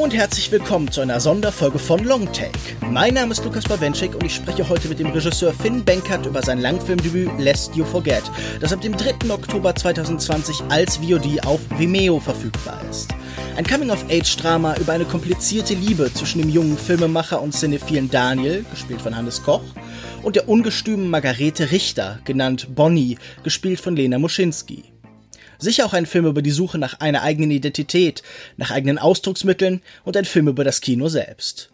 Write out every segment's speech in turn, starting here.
und herzlich willkommen zu einer Sonderfolge von Longtake. Mein Name ist Lukas Bawenschik und ich spreche heute mit dem Regisseur Finn Benkert über sein Langfilmdebüt Lest You Forget, das ab dem 3. Oktober 2020 als VOD auf Vimeo verfügbar ist. Ein Coming-of-Age-Drama über eine komplizierte Liebe zwischen dem jungen Filmemacher und Cinephilen Daniel, gespielt von Hannes Koch, und der ungestümen Margarete Richter, genannt Bonnie, gespielt von Lena Muschinski. Sicher auch ein Film über die Suche nach einer eigenen Identität, nach eigenen Ausdrucksmitteln und ein Film über das Kino selbst.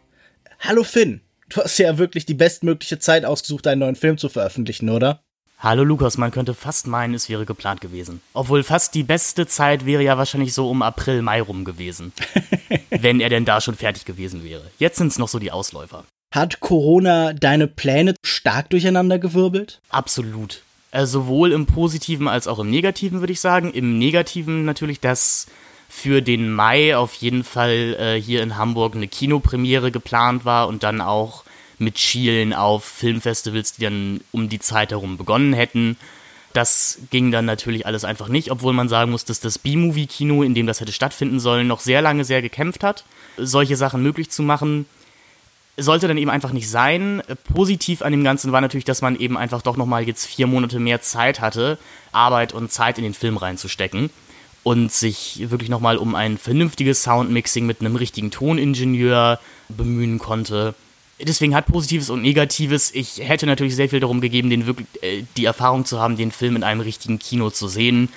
Hallo Finn, du hast ja wirklich die bestmögliche Zeit ausgesucht, einen neuen Film zu veröffentlichen, oder? Hallo Lukas, man könnte fast meinen, es wäre geplant gewesen. Obwohl fast die beste Zeit wäre ja wahrscheinlich so um April, Mai rum gewesen. wenn er denn da schon fertig gewesen wäre. Jetzt sind es noch so die Ausläufer. Hat Corona deine Pläne stark durcheinandergewirbelt? Absolut. Also sowohl im Positiven als auch im Negativen, würde ich sagen. Im Negativen natürlich, dass für den Mai auf jeden Fall äh, hier in Hamburg eine Kinopremiere geplant war und dann auch mit Schielen auf Filmfestivals, die dann um die Zeit herum begonnen hätten. Das ging dann natürlich alles einfach nicht, obwohl man sagen muss, dass das B-Movie-Kino, in dem das hätte stattfinden sollen, noch sehr lange sehr gekämpft hat, solche Sachen möglich zu machen sollte dann eben einfach nicht sein. Positiv an dem Ganzen war natürlich, dass man eben einfach doch nochmal jetzt vier Monate mehr Zeit hatte, Arbeit und Zeit in den Film reinzustecken und sich wirklich nochmal um ein vernünftiges Soundmixing mit einem richtigen Toningenieur bemühen konnte. Deswegen hat Positives und Negatives. Ich hätte natürlich sehr viel darum gegeben, den wirklich, äh, die Erfahrung zu haben, den Film in einem richtigen Kino zu sehen.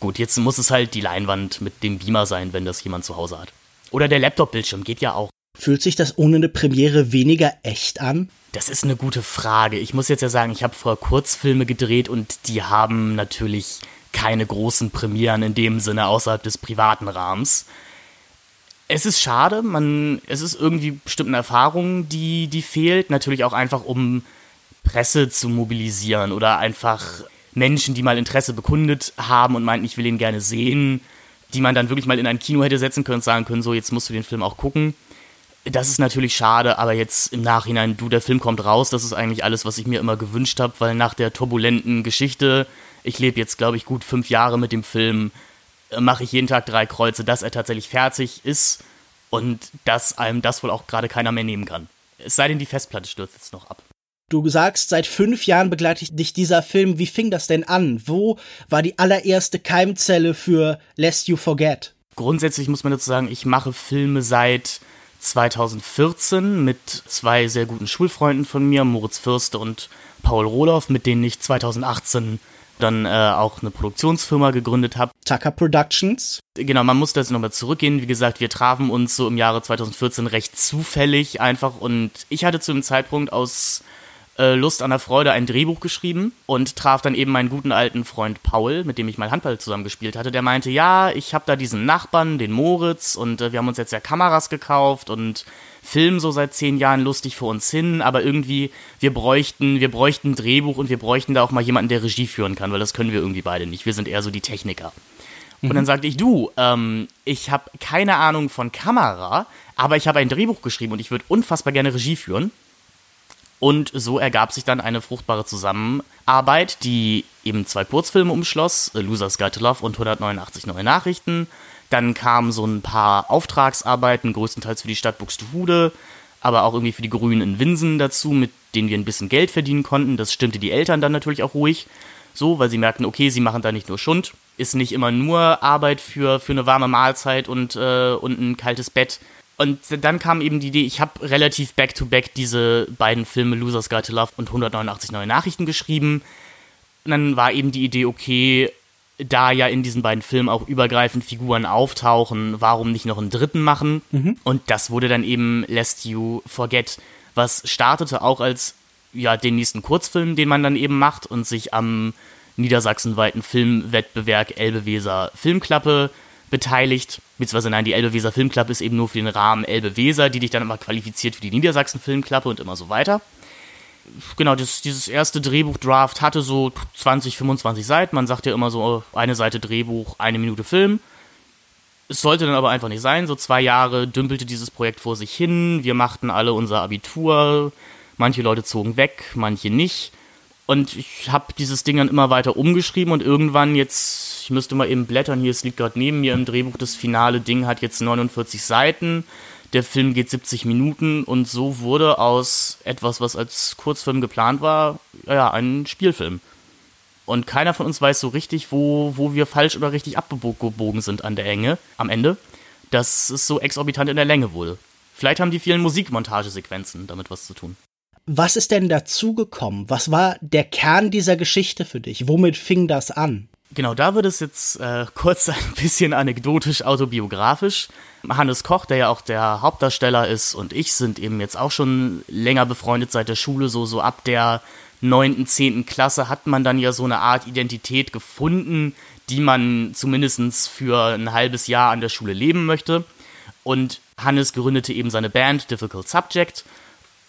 Gut, jetzt muss es halt die Leinwand mit dem Beamer sein, wenn das jemand zu Hause hat. Oder der Laptop-Bildschirm geht ja auch. Fühlt sich das ohne eine Premiere weniger echt an? Das ist eine gute Frage. Ich muss jetzt ja sagen, ich habe vorher Kurzfilme gedreht und die haben natürlich keine großen Premieren in dem Sinne außerhalb des privaten Rahmens. Es ist schade, man, es ist irgendwie bestimmt eine Erfahrung, die, die fehlt. Natürlich auch einfach, um Presse zu mobilisieren oder einfach Menschen, die mal Interesse bekundet haben und meinten, ich will ihn gerne sehen, die man dann wirklich mal in ein Kino hätte setzen können und sagen können, so, jetzt musst du den Film auch gucken das ist natürlich schade, aber jetzt im Nachhinein, du, der Film kommt raus, das ist eigentlich alles, was ich mir immer gewünscht habe, weil nach der turbulenten Geschichte, ich lebe jetzt, glaube ich, gut fünf Jahre mit dem Film, äh, mache ich jeden Tag drei Kreuze, dass er tatsächlich fertig ist und dass einem das wohl auch gerade keiner mehr nehmen kann. Es sei denn, die Festplatte stürzt jetzt noch ab. Du sagst, seit fünf Jahren begleitet dich dieser Film. Wie fing das denn an? Wo war die allererste Keimzelle für Lest You Forget? Grundsätzlich muss man dazu sagen, ich mache Filme seit 2014 mit zwei sehr guten Schulfreunden von mir, Moritz Fürste und Paul Rohloff, mit denen ich 2018 dann äh, auch eine Produktionsfirma gegründet habe. Tucker Productions. Genau, man muss da jetzt nochmal zurückgehen. Wie gesagt, wir trafen uns so im Jahre 2014 recht zufällig einfach und ich hatte zu dem Zeitpunkt aus äh, Lust an der Freude ein Drehbuch geschrieben und traf dann eben meinen guten alten Freund Paul, mit dem ich mal Handball zusammengespielt hatte. Der meinte, ja, ich habe da diesen Nachbarn, den Moritz, und äh, wir haben uns jetzt ja Kameras gekauft und filmen so seit zehn Jahren lustig vor uns hin, aber irgendwie, wir bräuchten, wir bräuchten ein Drehbuch und wir bräuchten da auch mal jemanden, der Regie führen kann, weil das können wir irgendwie beide nicht. Wir sind eher so die Techniker. Und dann mhm. sagte ich, du, ähm, ich habe keine Ahnung von Kamera, aber ich habe ein Drehbuch geschrieben und ich würde unfassbar gerne Regie führen. Und so ergab sich dann eine fruchtbare Zusammenarbeit, die eben zwei Kurzfilme umschloss, Losers Guide to Love und 189 neue Nachrichten. Dann kamen so ein paar Auftragsarbeiten, größtenteils für die Stadt Buxtehude, aber auch irgendwie für die Grünen in Winsen dazu, mit denen wir ein bisschen Geld verdienen konnten. Das stimmte die Eltern dann natürlich auch ruhig. So, weil sie merkten, okay, sie machen da nicht nur Schund, ist nicht immer nur Arbeit für, für eine warme Mahlzeit und, äh, und ein kaltes Bett, und dann kam eben die Idee, ich habe relativ back-to-back -back diese beiden Filme Losers Guide to Love und 189 neue Nachrichten geschrieben. Und dann war eben die Idee, okay, da ja in diesen beiden Filmen auch übergreifend Figuren auftauchen, warum nicht noch einen dritten machen? Mhm. Und das wurde dann eben Lest You Forget, was startete auch als ja den nächsten Kurzfilm, den man dann eben macht und sich am niedersachsenweiten Filmwettbewerb Elbe-Weser Filmklappe beteiligt, beziehungsweise nein, die Elbe-Weser Filmklappe ist eben nur für den Rahmen Elbe-Weser, die dich dann immer qualifiziert für die Niedersachsen Filmklappe und immer so weiter. Genau, das, dieses erste Drehbuch-Draft hatte so 20, 25 Seiten. Man sagt ja immer so, eine Seite Drehbuch, eine Minute Film. Es sollte dann aber einfach nicht sein. So zwei Jahre dümpelte dieses Projekt vor sich hin. Wir machten alle unser Abitur. Manche Leute zogen weg, manche nicht. Und ich habe dieses Ding dann immer weiter umgeschrieben und irgendwann jetzt, ich müsste mal eben blättern, hier, es liegt gerade neben mir im Drehbuch, das finale Ding hat jetzt 49 Seiten, der Film geht 70 Minuten und so wurde aus etwas, was als Kurzfilm geplant war, ja, ein Spielfilm. Und keiner von uns weiß so richtig, wo, wo wir falsch oder richtig abgebogen sind an der Enge am Ende, dass es so exorbitant in der Länge wurde. Vielleicht haben die vielen Musikmontagesequenzen damit was zu tun. Was ist denn dazugekommen? Was war der Kern dieser Geschichte für dich? Womit fing das an? Genau, da wird es jetzt äh, kurz ein bisschen anekdotisch autobiografisch. Hannes Koch, der ja auch der Hauptdarsteller ist, und ich sind eben jetzt auch schon länger befreundet seit der Schule, so, so ab der neunten, zehnten Klasse hat man dann ja so eine Art Identität gefunden, die man zumindest für ein halbes Jahr an der Schule leben möchte. Und Hannes gründete eben seine Band Difficult Subject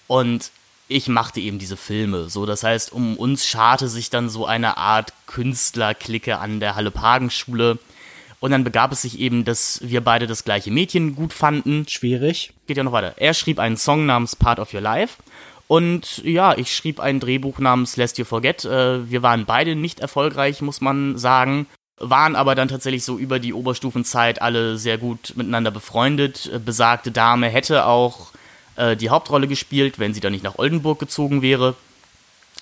und ich machte eben diese Filme. So, das heißt, um uns scharte sich dann so eine Art Künstlerklicke an der Halle-Pagen-Schule. Und dann begab es sich eben, dass wir beide das gleiche Mädchen gut fanden. Schwierig. Geht ja noch weiter. Er schrieb einen Song namens Part of Your Life. Und ja, ich schrieb ein Drehbuch namens Lest You Forget. Äh, wir waren beide nicht erfolgreich, muss man sagen. Waren aber dann tatsächlich so über die Oberstufenzeit alle sehr gut miteinander befreundet. Äh, besagte Dame hätte auch äh, die Hauptrolle gespielt, wenn sie dann nicht nach Oldenburg gezogen wäre.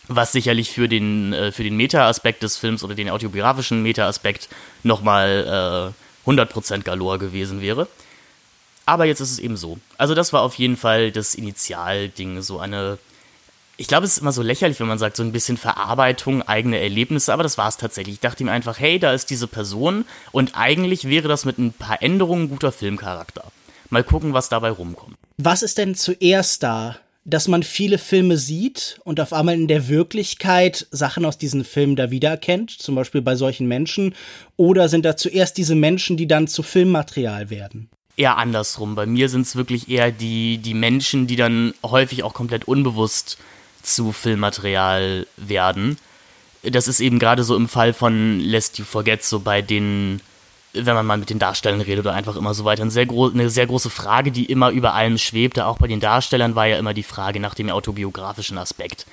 Was sicherlich für den, äh, für den Meta-Aspekt des Films oder den autobiografischen Meta-Aspekt nochmal äh, 100% Galore gewesen wäre. Aber jetzt ist es eben so. Also das war auf jeden Fall das Initialding, so eine ich glaube, es ist immer so lächerlich, wenn man sagt, so ein bisschen Verarbeitung, eigene Erlebnisse, aber das war es tatsächlich. Ich dachte ihm einfach, hey, da ist diese Person und eigentlich wäre das mit ein paar Änderungen ein guter Filmcharakter. Mal gucken, was dabei rumkommt. Was ist denn zuerst da? Dass man viele Filme sieht und auf einmal in der Wirklichkeit Sachen aus diesen Filmen da wiedererkennt, zum Beispiel bei solchen Menschen, oder sind da zuerst diese Menschen, die dann zu Filmmaterial werden? Eher andersrum. Bei mir sind es wirklich eher die, die Menschen, die dann häufig auch komplett unbewusst zu Filmmaterial werden. Das ist eben gerade so im Fall von Lest You Forget, so bei den, wenn man mal mit den Darstellern redet oder einfach immer so weiter, eine sehr, eine sehr große Frage, die immer über allem schwebte. Auch bei den Darstellern war ja immer die Frage nach dem autobiografischen Aspekt,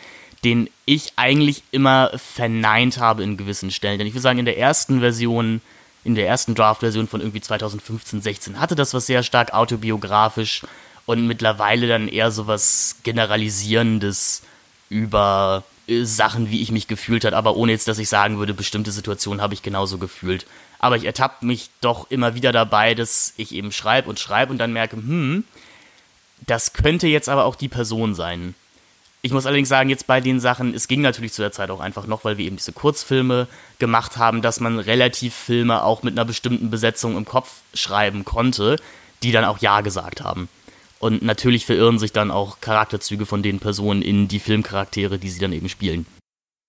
den ich eigentlich immer verneint habe in gewissen Stellen. Denn ich würde sagen, in der ersten Version, in der ersten Draft-Version von irgendwie 2015, 16 hatte das was sehr stark autobiografisch und mittlerweile dann eher so was Generalisierendes über äh, Sachen, wie ich mich gefühlt habe, aber ohne jetzt, dass ich sagen würde, bestimmte Situationen habe ich genauso gefühlt. Aber ich ertappe mich doch immer wieder dabei, dass ich eben schreibe und schreibe und dann merke, hm, das könnte jetzt aber auch die Person sein. Ich muss allerdings sagen, jetzt bei den Sachen, es ging natürlich zu der Zeit auch einfach noch, weil wir eben diese Kurzfilme gemacht haben, dass man relativ Filme auch mit einer bestimmten Besetzung im Kopf schreiben konnte, die dann auch Ja gesagt haben. Und natürlich verirren sich dann auch Charakterzüge von den Personen in die Filmcharaktere, die sie dann eben spielen.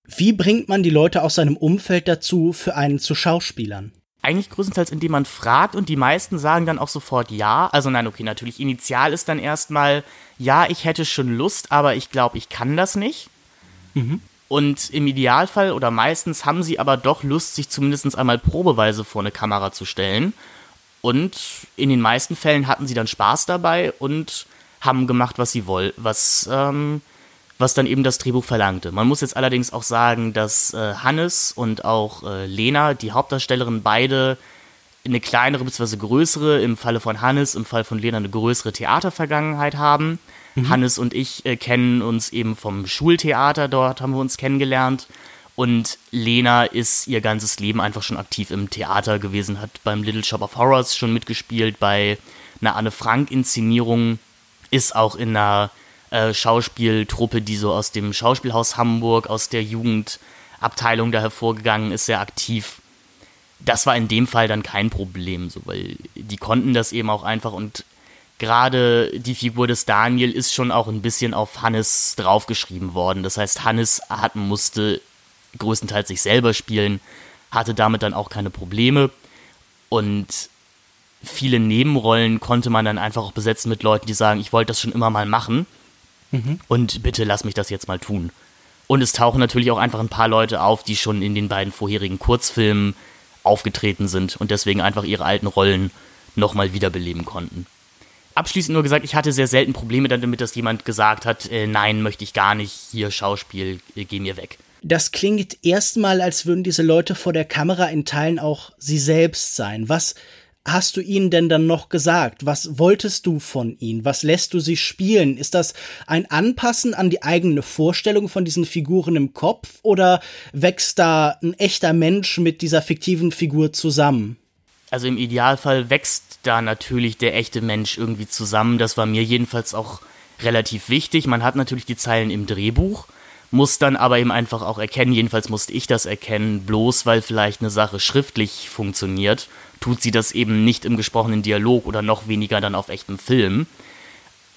Wie bringt man die Leute aus seinem Umfeld dazu, für einen zu Schauspielern? Eigentlich größtenteils, indem man fragt und die meisten sagen dann auch sofort ja. Also nein, okay, natürlich initial ist dann erstmal, ja, ich hätte schon Lust, aber ich glaube, ich kann das nicht. Mhm. Und im Idealfall oder meistens haben sie aber doch Lust, sich zumindest einmal probeweise vor eine Kamera zu stellen und in den meisten Fällen hatten sie dann Spaß dabei und haben gemacht, was sie wollten, was, ähm, was dann eben das Drehbuch verlangte. Man muss jetzt allerdings auch sagen, dass äh, Hannes und auch äh, Lena, die Hauptdarstellerin, beide eine kleinere bzw. größere, im Falle von Hannes, im Fall von Lena eine größere Theatervergangenheit haben. Mhm. Hannes und ich äh, kennen uns eben vom Schultheater, dort haben wir uns kennengelernt. Und Lena ist ihr ganzes Leben einfach schon aktiv im Theater gewesen, hat beim Little Shop of Horrors schon mitgespielt, bei einer Anne Frank-Inszenierung, ist auch in einer äh, Schauspieltruppe, die so aus dem Schauspielhaus Hamburg, aus der Jugendabteilung da hervorgegangen ist, sehr aktiv. Das war in dem Fall dann kein Problem, so, weil die konnten das eben auch einfach und gerade die Figur des Daniel ist schon auch ein bisschen auf Hannes draufgeschrieben worden. Das heißt, Hannes hat, musste größtenteils sich selber spielen, hatte damit dann auch keine Probleme. Und viele Nebenrollen konnte man dann einfach auch besetzen mit Leuten, die sagen, ich wollte das schon immer mal machen und bitte lass mich das jetzt mal tun. Und es tauchen natürlich auch einfach ein paar Leute auf, die schon in den beiden vorherigen Kurzfilmen aufgetreten sind und deswegen einfach ihre alten Rollen nochmal wiederbeleben konnten. Abschließend nur gesagt, ich hatte sehr selten Probleme damit, dass jemand gesagt hat, äh, nein, möchte ich gar nicht, hier Schauspiel, äh, geh mir weg. Das klingt erstmal, als würden diese Leute vor der Kamera in Teilen auch sie selbst sein. Was hast du ihnen denn dann noch gesagt? Was wolltest du von ihnen? Was lässt du sie spielen? Ist das ein Anpassen an die eigene Vorstellung von diesen Figuren im Kopf oder wächst da ein echter Mensch mit dieser fiktiven Figur zusammen? Also im Idealfall wächst da natürlich der echte Mensch irgendwie zusammen. Das war mir jedenfalls auch relativ wichtig. Man hat natürlich die Zeilen im Drehbuch, muss dann aber eben einfach auch erkennen, jedenfalls musste ich das erkennen, bloß weil vielleicht eine Sache schriftlich funktioniert tut sie das eben nicht im gesprochenen Dialog oder noch weniger dann auf echtem Film.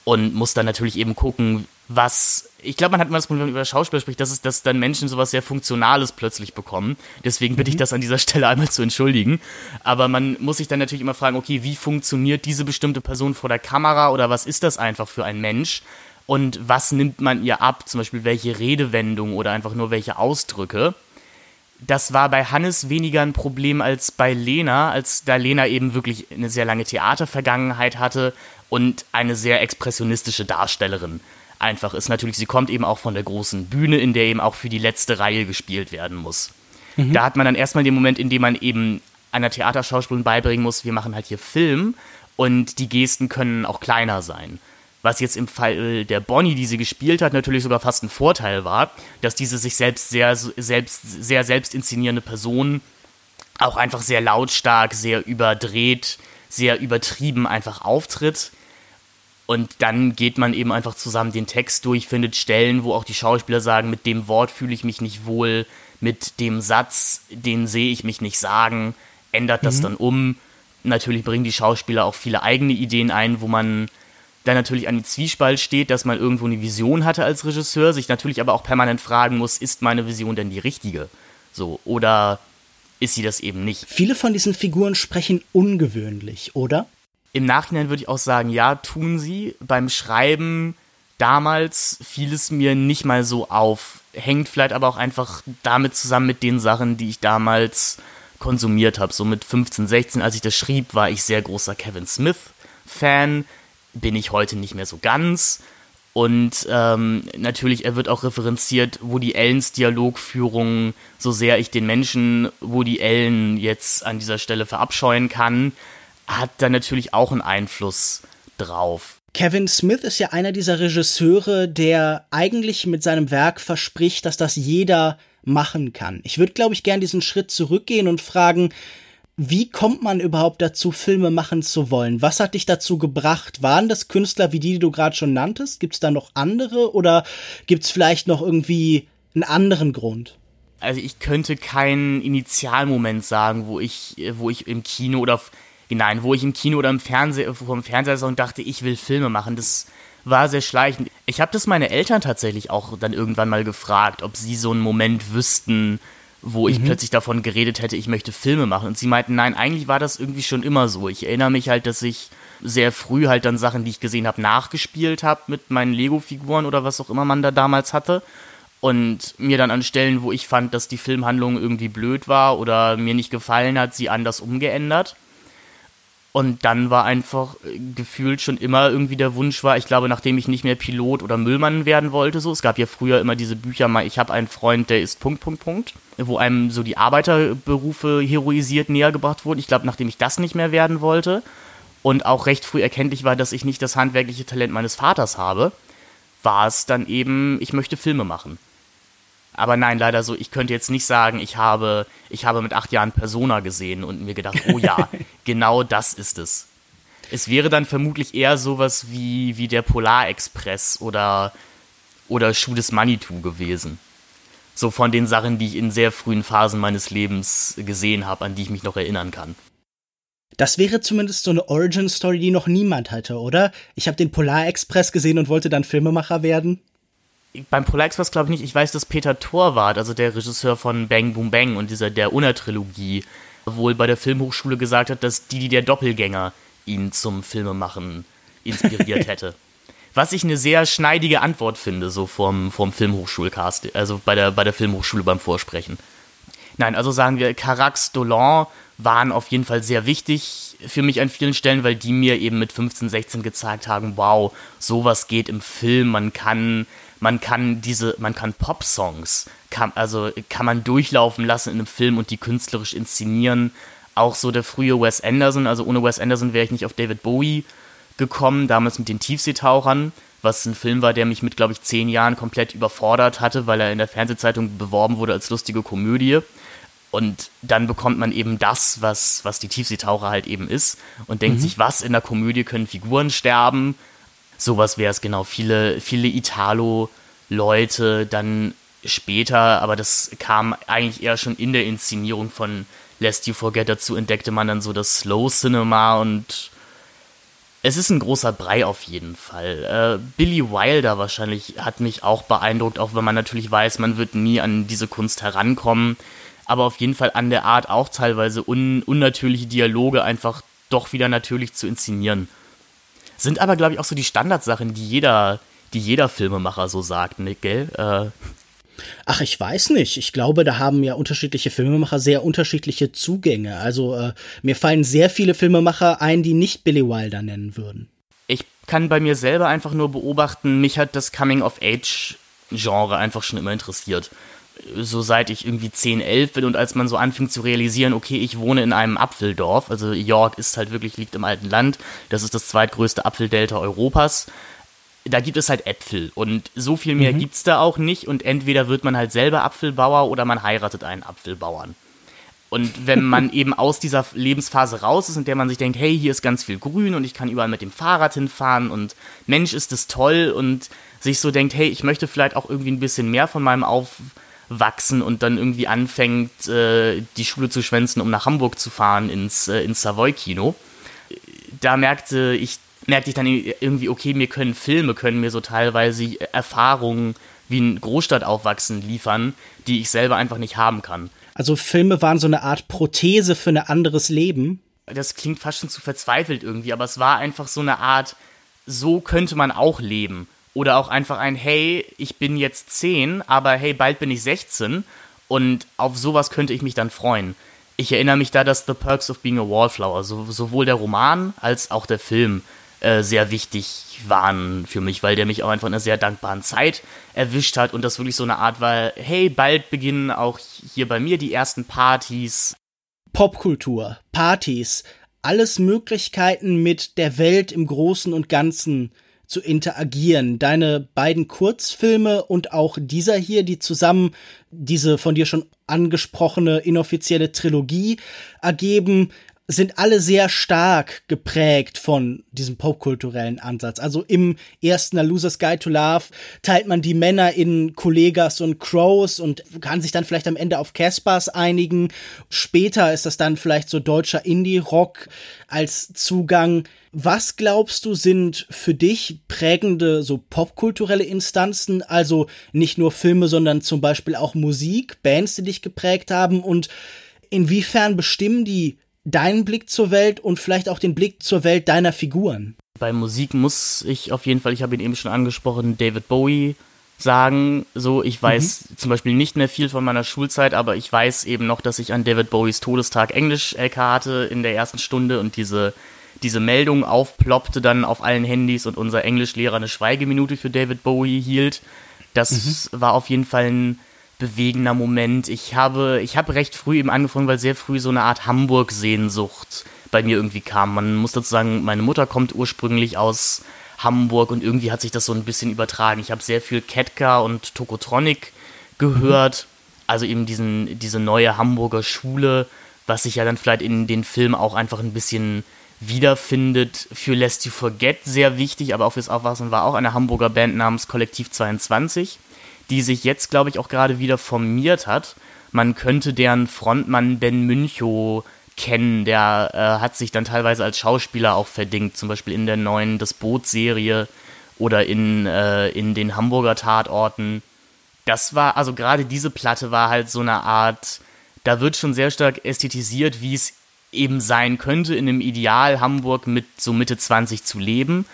Und muss dann natürlich eben gucken, was. Ich glaube, man hat immer das Problem, wenn man über Schauspieler spricht, dass, es, dass dann Menschen sowas sehr Funktionales plötzlich bekommen. Deswegen bitte mhm. ich das an dieser Stelle einmal zu entschuldigen. Aber man muss sich dann natürlich immer fragen, okay, wie funktioniert diese bestimmte Person vor der Kamera oder was ist das einfach für ein Mensch? Und was nimmt man ihr ab? Zum Beispiel welche Redewendung oder einfach nur welche Ausdrücke? Das war bei Hannes weniger ein Problem als bei Lena, als da Lena eben wirklich eine sehr lange Theatervergangenheit hatte und eine sehr expressionistische Darstellerin einfach ist. Natürlich, sie kommt eben auch von der großen Bühne, in der eben auch für die letzte Reihe gespielt werden muss. Mhm. Da hat man dann erstmal den Moment, in dem man eben einer Theaterschauspielerin beibringen muss, wir machen halt hier Film und die Gesten können auch kleiner sein was jetzt im Fall der Bonnie, die sie gespielt hat, natürlich sogar fast ein Vorteil war, dass diese sich selbst sehr, selbst, sehr selbst inszenierende Person auch einfach sehr lautstark, sehr überdreht, sehr übertrieben einfach auftritt. Und dann geht man eben einfach zusammen den Text durch, findet Stellen, wo auch die Schauspieler sagen, mit dem Wort fühle ich mich nicht wohl, mit dem Satz, den sehe ich mich nicht sagen, ändert das mhm. dann um. Natürlich bringen die Schauspieler auch viele eigene Ideen ein, wo man dann natürlich an die Zwiespalt steht, dass man irgendwo eine Vision hatte als Regisseur, sich natürlich aber auch permanent fragen muss, ist meine Vision denn die richtige? So, oder ist sie das eben nicht? Viele von diesen Figuren sprechen ungewöhnlich, oder? Im Nachhinein würde ich auch sagen, ja, tun sie. Beim Schreiben damals fiel es mir nicht mal so auf. Hängt vielleicht aber auch einfach damit zusammen mit den Sachen, die ich damals konsumiert habe. So mit 15, 16, als ich das schrieb, war ich sehr großer Kevin Smith-Fan bin ich heute nicht mehr so ganz. Und ähm, natürlich, er wird auch referenziert, Woody Allens Dialogführung, so sehr ich den Menschen Woody Allen jetzt an dieser Stelle verabscheuen kann, hat da natürlich auch einen Einfluss drauf. Kevin Smith ist ja einer dieser Regisseure, der eigentlich mit seinem Werk verspricht, dass das jeder machen kann. Ich würde, glaube ich, gern diesen Schritt zurückgehen und fragen, wie kommt man überhaupt dazu, Filme machen zu wollen? Was hat dich dazu gebracht? Waren das Künstler wie die, die du gerade schon nanntest? Gibt es da noch andere oder gibt es vielleicht noch irgendwie einen anderen Grund? Also ich könnte keinen Initialmoment sagen, wo ich, wo ich im Kino oder nein, wo ich im Kino oder im Fernseher vom Fernseher saß und dachte, ich will Filme machen. Das war sehr schleichend. Ich habe das meine Eltern tatsächlich auch dann irgendwann mal gefragt, ob sie so einen Moment wüssten, wo ich mhm. plötzlich davon geredet hätte, ich möchte Filme machen. Und sie meinten, nein, eigentlich war das irgendwie schon immer so. Ich erinnere mich halt, dass ich sehr früh halt dann Sachen, die ich gesehen habe, nachgespielt habe mit meinen Lego-Figuren oder was auch immer man da damals hatte. Und mir dann an Stellen, wo ich fand, dass die Filmhandlung irgendwie blöd war oder mir nicht gefallen hat, sie anders umgeändert. Und dann war einfach äh, gefühlt schon immer irgendwie der Wunsch war, ich glaube, nachdem ich nicht mehr Pilot oder Müllmann werden wollte, so, es gab ja früher immer diese Bücher mal, ich habe einen Freund, der ist Punkt, Punkt, Punkt, wo einem so die Arbeiterberufe heroisiert näher gebracht wurden. Ich glaube, nachdem ich das nicht mehr werden wollte und auch recht früh erkenntlich war, dass ich nicht das handwerkliche Talent meines Vaters habe, war es dann eben, ich möchte Filme machen. Aber nein, leider so, ich könnte jetzt nicht sagen, ich habe, ich habe mit acht Jahren Persona gesehen und mir gedacht, oh ja, genau das ist es. Es wäre dann vermutlich eher sowas wie, wie der Polarexpress oder, oder Schuh des Manitou gewesen. So von den Sachen, die ich in sehr frühen Phasen meines Lebens gesehen habe, an die ich mich noch erinnern kann. Das wäre zumindest so eine Origin-Story, die noch niemand hatte, oder? Ich habe den Polarexpress gesehen und wollte dann Filmemacher werden beim Polar Express glaube ich nicht. Ich weiß, dass Peter Torwart, also der Regisseur von Bang Boom Bang und dieser der Unna-Trilogie, wohl bei der Filmhochschule gesagt hat, dass Didi der Doppelgänger ihn zum Filmemachen inspiriert hätte. Was ich eine sehr schneidige Antwort finde, so vom, vom Filmhochschulcast, also bei der, bei der Filmhochschule beim Vorsprechen. Nein, also sagen wir, Carax, Dolan waren auf jeden Fall sehr wichtig für mich an vielen Stellen, weil die mir eben mit 15, 16 gezeigt haben, wow, sowas geht im Film, man kann man kann diese, man kann Pop-Songs, kann, also kann man durchlaufen lassen in einem Film und die künstlerisch inszenieren. Auch so der frühe Wes Anderson, also ohne Wes Anderson wäre ich nicht auf David Bowie gekommen, damals mit den Tiefseetauchern, was ein Film war, der mich mit, glaube ich, zehn Jahren komplett überfordert hatte, weil er in der Fernsehzeitung beworben wurde als lustige Komödie. Und dann bekommt man eben das, was, was die Tiefseetaucher halt eben ist und denkt mhm. sich, was in der Komödie können Figuren sterben. Sowas wäre es genau. Viele, viele Italo-Leute dann später, aber das kam eigentlich eher schon in der Inszenierung von Lest You Forget. Dazu entdeckte man dann so das Slow Cinema und es ist ein großer Brei auf jeden Fall. Äh, Billy Wilder wahrscheinlich hat mich auch beeindruckt, auch wenn man natürlich weiß, man wird nie an diese Kunst herankommen aber auf jeden Fall an der Art auch teilweise un unnatürliche Dialoge einfach doch wieder natürlich zu inszenieren. Sind aber, glaube ich, auch so die Standardsachen, die jeder, die jeder Filmemacher so sagt, ne, gell? Äh, Ach, ich weiß nicht. Ich glaube, da haben ja unterschiedliche Filmemacher sehr unterschiedliche Zugänge. Also äh, mir fallen sehr viele Filmemacher ein, die nicht Billy Wilder nennen würden. Ich kann bei mir selber einfach nur beobachten, mich hat das Coming-of-Age-Genre einfach schon immer interessiert so seit ich irgendwie 10, 11 bin und als man so anfing zu realisieren, okay, ich wohne in einem Apfeldorf, also York ist halt wirklich, liegt im alten Land, das ist das zweitgrößte Apfeldelta Europas, da gibt es halt Äpfel und so viel mehr mhm. gibt es da auch nicht und entweder wird man halt selber Apfelbauer oder man heiratet einen Apfelbauern. Und wenn man eben aus dieser Lebensphase raus ist, in der man sich denkt, hey, hier ist ganz viel Grün und ich kann überall mit dem Fahrrad hinfahren und Mensch, ist das toll und sich so denkt, hey, ich möchte vielleicht auch irgendwie ein bisschen mehr von meinem Auf wachsen und dann irgendwie anfängt, äh, die Schule zu schwänzen, um nach Hamburg zu fahren ins, äh, ins Savoy-Kino. Da merkte ich, merkte ich dann irgendwie, okay, mir können Filme, können mir so teilweise Erfahrungen wie ein Großstadtaufwachsen liefern, die ich selber einfach nicht haben kann. Also Filme waren so eine Art Prothese für ein anderes Leben. Das klingt fast schon zu verzweifelt irgendwie, aber es war einfach so eine Art, so könnte man auch leben. Oder auch einfach ein, hey, ich bin jetzt 10, aber hey, bald bin ich 16 und auf sowas könnte ich mich dann freuen. Ich erinnere mich da, dass The Perks of Being a Wallflower, so, sowohl der Roman als auch der Film äh, sehr wichtig waren für mich, weil der mich auch einfach in einer sehr dankbaren Zeit erwischt hat und das wirklich so eine Art war, hey, bald beginnen auch hier bei mir die ersten Partys. Popkultur, Partys, alles Möglichkeiten mit der Welt im Großen und Ganzen zu interagieren. Deine beiden Kurzfilme und auch dieser hier, die zusammen diese von dir schon angesprochene inoffizielle Trilogie ergeben, sind alle sehr stark geprägt von diesem popkulturellen Ansatz. Also im ersten A Loser's Guide to Love teilt man die Männer in Kollegas und Crows und kann sich dann vielleicht am Ende auf Caspars einigen. Später ist das dann vielleicht so deutscher Indie-Rock als Zugang. Was glaubst du sind für dich prägende so popkulturelle Instanzen? Also nicht nur Filme, sondern zum Beispiel auch Musik, Bands, die dich geprägt haben und inwiefern bestimmen die deinen Blick zur Welt und vielleicht auch den Blick zur Welt deiner Figuren? Bei Musik muss ich auf jeden Fall, ich habe ihn eben schon angesprochen, David Bowie sagen. So, ich weiß mhm. zum Beispiel nicht mehr viel von meiner Schulzeit, aber ich weiß eben noch, dass ich an David Bowies Todestag Englisch-LK hatte in der ersten Stunde und diese, diese Meldung aufploppte dann auf allen Handys und unser Englischlehrer eine Schweigeminute für David Bowie hielt. Das mhm. war auf jeden Fall ein bewegender Moment. Ich habe, ich habe recht früh eben angefangen, weil sehr früh so eine Art Hamburg-Sehnsucht bei mir irgendwie kam. Man muss dazu sagen, meine Mutter kommt ursprünglich aus Hamburg und irgendwie hat sich das so ein bisschen übertragen. Ich habe sehr viel Ketka und Tokotronic gehört, also eben diesen, diese neue Hamburger Schule, was sich ja dann vielleicht in den Filmen auch einfach ein bisschen wiederfindet. Für Lest You Forget sehr wichtig, aber auch fürs Aufwachsen war auch eine Hamburger Band namens Kollektiv 22 die sich jetzt, glaube ich, auch gerade wieder formiert hat. Man könnte deren Frontmann Ben Münchow kennen, der äh, hat sich dann teilweise als Schauspieler auch verdingt, zum Beispiel in der neuen Das Boot-Serie oder in, äh, in den Hamburger Tatorten. Das war, also gerade diese Platte war halt so eine Art, da wird schon sehr stark ästhetisiert, wie es eben sein könnte, in einem Ideal Hamburg mit so Mitte 20 zu leben.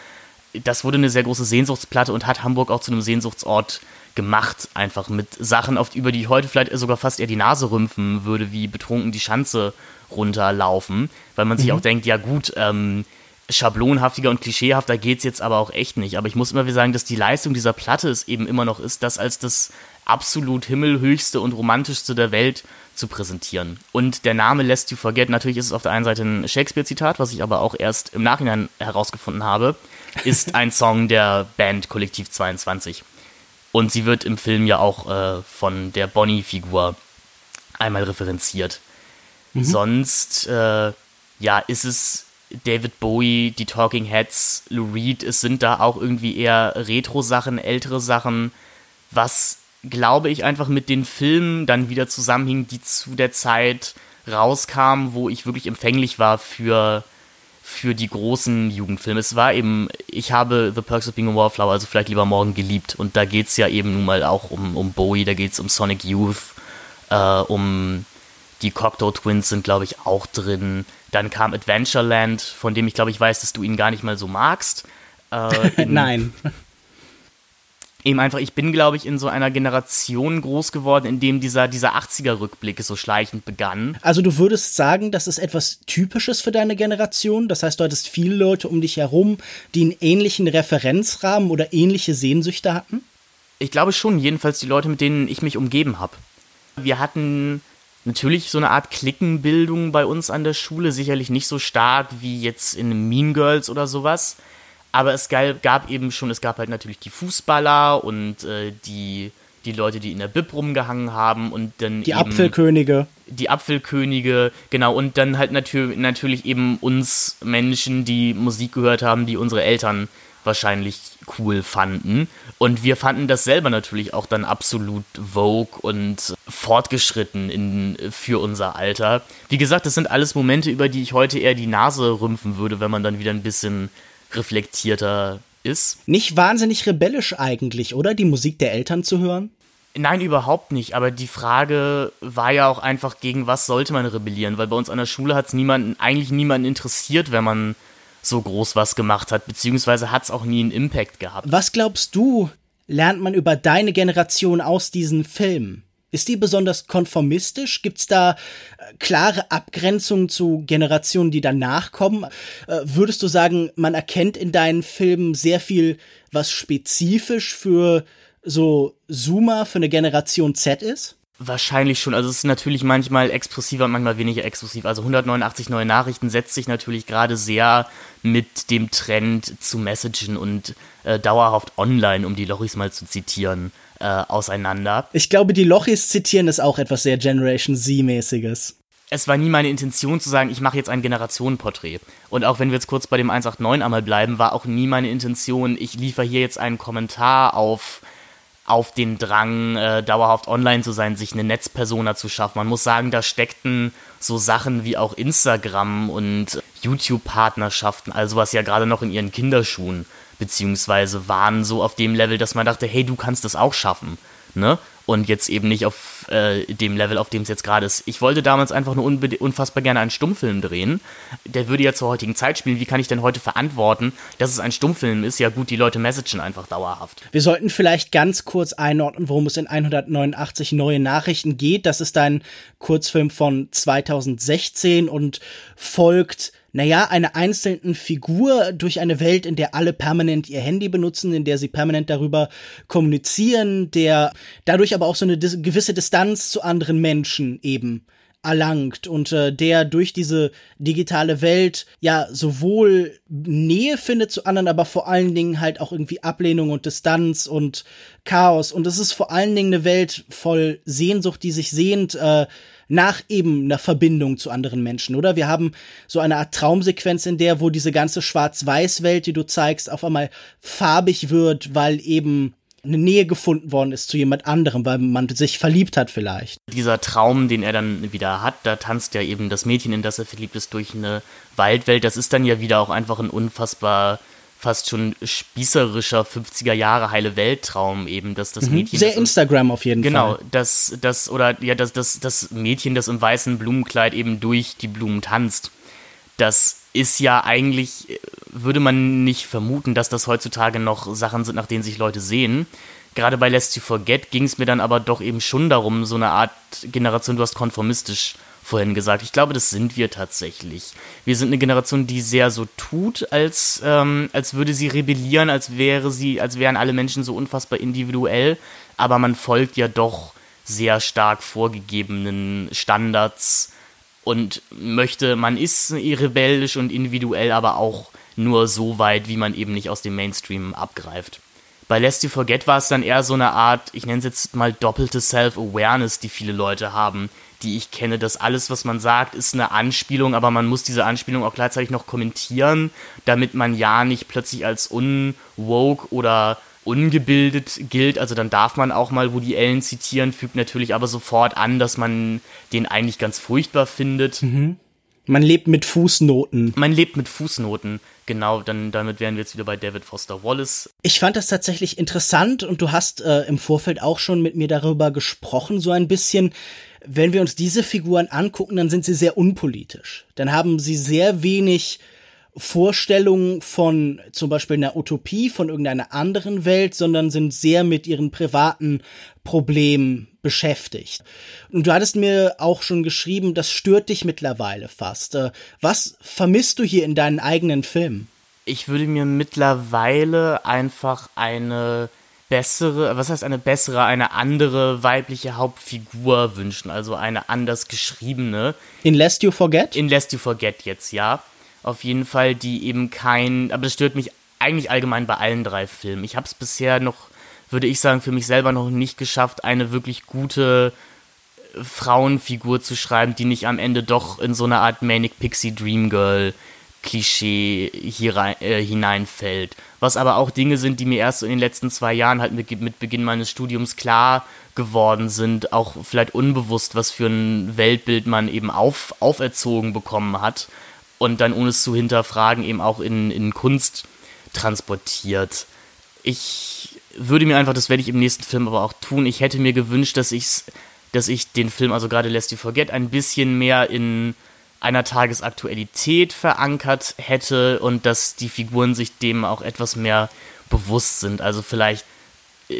Das wurde eine sehr große Sehnsuchtsplatte und hat Hamburg auch zu einem Sehnsuchtsort gemacht, einfach mit Sachen, auf, über die ich heute vielleicht sogar fast eher die Nase rümpfen würde, wie betrunken die Schanze runterlaufen, weil man mhm. sich auch denkt, ja gut, ähm, schablonhaftiger und klischeehafter geht's jetzt aber auch echt nicht. Aber ich muss immer wieder sagen, dass die Leistung dieser Platte es eben immer noch ist, dass als das absolut himmelhöchste und romantischste der Welt zu präsentieren. Und der Name Lest You Forget, natürlich ist es auf der einen Seite ein Shakespeare-Zitat, was ich aber auch erst im Nachhinein herausgefunden habe, ist ein Song der Band Kollektiv 22. Und sie wird im Film ja auch äh, von der Bonnie-Figur einmal referenziert. Mhm. Sonst, äh, ja, ist es David Bowie, die Talking Heads, Lou Reed, es sind da auch irgendwie eher Retro-Sachen, ältere Sachen, was glaube ich einfach mit den Filmen dann wieder zusammenhing, die zu der Zeit rauskamen, wo ich wirklich empfänglich war für für die großen Jugendfilme. Es war eben, ich habe The Perks of Being a Wallflower, also vielleicht lieber morgen geliebt. Und da geht es ja eben nun mal auch um, um Bowie, da geht es um Sonic Youth, äh, um die Cocteau Twins sind, glaube ich, auch drin. Dann kam Adventureland, von dem ich glaube, ich weiß, dass du ihn gar nicht mal so magst. Äh, Nein eben einfach, ich bin, glaube ich, in so einer Generation groß geworden, in dem dieser, dieser 80er-Rückblick so schleichend begann. Also du würdest sagen, das ist etwas Typisches für deine Generation? Das heißt, du hattest viele Leute um dich herum, die einen ähnlichen Referenzrahmen oder ähnliche Sehnsüchte hatten? Ich glaube schon, jedenfalls die Leute, mit denen ich mich umgeben habe. Wir hatten natürlich so eine Art Klickenbildung bei uns an der Schule, sicherlich nicht so stark wie jetzt in Mean Girls oder sowas aber es gab eben schon, es gab halt natürlich die Fußballer und äh, die, die Leute, die in der Bib rumgehangen haben und dann. Die Apfelkönige. Die Apfelkönige, genau. Und dann halt natür natürlich eben uns Menschen, die Musik gehört haben, die unsere Eltern wahrscheinlich cool fanden. Und wir fanden das selber natürlich auch dann absolut vogue und fortgeschritten in, für unser Alter. Wie gesagt, das sind alles Momente, über die ich heute eher die Nase rümpfen würde, wenn man dann wieder ein bisschen reflektierter ist. Nicht wahnsinnig rebellisch eigentlich, oder? Die Musik der Eltern zu hören? Nein, überhaupt nicht. Aber die Frage war ja auch einfach, gegen was sollte man rebellieren? Weil bei uns an der Schule hat es niemanden, eigentlich niemanden interessiert, wenn man so groß was gemacht hat, beziehungsweise hat es auch nie einen Impact gehabt. Was glaubst du, lernt man über deine Generation aus diesen Filmen? Ist die besonders konformistisch? Gibt es da äh, klare Abgrenzungen zu Generationen, die danach kommen? Äh, würdest du sagen, man erkennt in deinen Filmen sehr viel, was spezifisch für so Zoomer, für eine Generation Z ist? Wahrscheinlich schon. Also es ist natürlich manchmal expressiver und manchmal weniger expressiv. Also 189 neue Nachrichten setzt sich natürlich gerade sehr mit dem Trend zu messagen und äh, dauerhaft online, um die Lochis mal zu zitieren, äh, auseinander. Ich glaube, die Lochis zitieren ist auch etwas sehr Generation Z-mäßiges. Es war nie meine Intention zu sagen, ich mache jetzt ein Generationenporträt. Und auch wenn wir jetzt kurz bei dem 189 einmal bleiben, war auch nie meine Intention, ich liefere hier jetzt einen Kommentar auf auf den Drang, äh, dauerhaft online zu sein, sich eine Netzpersona zu schaffen. Man muss sagen, da steckten so Sachen wie auch Instagram und YouTube-Partnerschaften, also was ja gerade noch in ihren Kinderschuhen beziehungsweise waren so auf dem Level, dass man dachte, hey, du kannst das auch schaffen. Ne? Und jetzt eben nicht auf äh, dem Level, auf dem es jetzt gerade ist. Ich wollte damals einfach nur unfassbar gerne einen Stummfilm drehen. Der würde ja zur heutigen Zeit spielen. Wie kann ich denn heute verantworten, dass es ein Stummfilm ist? Ja gut, die Leute messagen einfach dauerhaft. Wir sollten vielleicht ganz kurz einordnen, worum es in 189 neue Nachrichten geht. Das ist ein Kurzfilm von 2016 und folgt naja, einer einzelnen Figur durch eine Welt, in der alle permanent ihr Handy benutzen, in der sie permanent darüber kommunizieren, der dadurch aber auch so eine gewisse Distanz zu anderen Menschen eben erlangt und äh, der durch diese digitale Welt ja sowohl Nähe findet zu anderen, aber vor allen Dingen halt auch irgendwie Ablehnung und Distanz und Chaos. Und es ist vor allen Dingen eine Welt voll Sehnsucht, die sich sehnt äh, nach eben einer Verbindung zu anderen Menschen, oder? Wir haben so eine Art Traumsequenz, in der, wo diese ganze Schwarz-Weiß-Welt, die du zeigst, auf einmal farbig wird, weil eben eine Nähe gefunden worden ist zu jemand anderem, weil man sich verliebt hat vielleicht. Dieser Traum, den er dann wieder hat, da tanzt ja eben das Mädchen, in das er verliebt ist, durch eine Waldwelt. Das ist dann ja wieder auch einfach ein unfassbar fast schon spießerischer 50er Jahre heile Welttraum eben, dass das mhm. Mädchen. Sehr das Instagram auf jeden genau, Fall. Genau, das, das, oder ja, das, das, das Mädchen, das im weißen Blumenkleid eben durch die Blumen tanzt. Das ist ja eigentlich, würde man nicht vermuten, dass das heutzutage noch Sachen sind, nach denen sich Leute sehen. Gerade bei Lest You Forget ging es mir dann aber doch eben schon darum, so eine Art Generation, du hast konformistisch vorhin gesagt. Ich glaube, das sind wir tatsächlich. Wir sind eine Generation, die sehr so tut, als, ähm, als würde sie rebellieren, als wäre sie, als wären alle Menschen so unfassbar individuell, aber man folgt ja doch sehr stark vorgegebenen Standards und möchte, man ist rebellisch und individuell, aber auch nur so weit, wie man eben nicht aus dem Mainstream abgreift. Bei Lest You Forget war es dann eher so eine Art, ich nenne es jetzt mal doppelte Self-Awareness, die viele Leute haben, die ich kenne, dass alles, was man sagt, ist eine Anspielung, aber man muss diese Anspielung auch gleichzeitig noch kommentieren, damit man ja nicht plötzlich als unwoke oder ungebildet gilt. Also dann darf man auch mal Woody Allen zitieren, fügt natürlich aber sofort an, dass man den eigentlich ganz furchtbar findet. Mhm. Man lebt mit Fußnoten. Man lebt mit Fußnoten. Genau, dann damit wären wir jetzt wieder bei David Foster Wallace. Ich fand das tatsächlich interessant und du hast äh, im Vorfeld auch schon mit mir darüber gesprochen, so ein bisschen. Wenn wir uns diese Figuren angucken, dann sind sie sehr unpolitisch. Dann haben sie sehr wenig Vorstellungen von zum Beispiel einer Utopie, von irgendeiner anderen Welt, sondern sind sehr mit ihren privaten Problemen beschäftigt. Und du hattest mir auch schon geschrieben, das stört dich mittlerweile fast. Äh, was vermisst du hier in deinen eigenen Filmen? Ich würde mir mittlerweile einfach eine bessere, was heißt eine bessere, eine andere weibliche Hauptfigur wünschen, also eine anders geschriebene. In Lest You Forget? In Lest You Forget jetzt, ja. Auf jeden Fall, die eben kein, aber das stört mich eigentlich allgemein bei allen drei Filmen. Ich habe es bisher noch, würde ich sagen, für mich selber noch nicht geschafft, eine wirklich gute äh, Frauenfigur zu schreiben, die nicht am Ende doch in so eine Art Manic Pixie Dream Girl Klischee hier rein, äh, hineinfällt. Was aber auch Dinge sind, die mir erst in den letzten zwei Jahren halt mit, mit Beginn meines Studiums klar geworden sind, auch vielleicht unbewusst, was für ein Weltbild man eben auf, auferzogen bekommen hat und dann ohne es zu hinterfragen eben auch in, in Kunst transportiert. Ich würde mir einfach, das werde ich im nächsten Film aber auch tun, ich hätte mir gewünscht, dass ich dass ich den Film, also gerade Lest You Forget, ein bisschen mehr in einer Tagesaktualität verankert hätte und dass die Figuren sich dem auch etwas mehr bewusst sind. Also vielleicht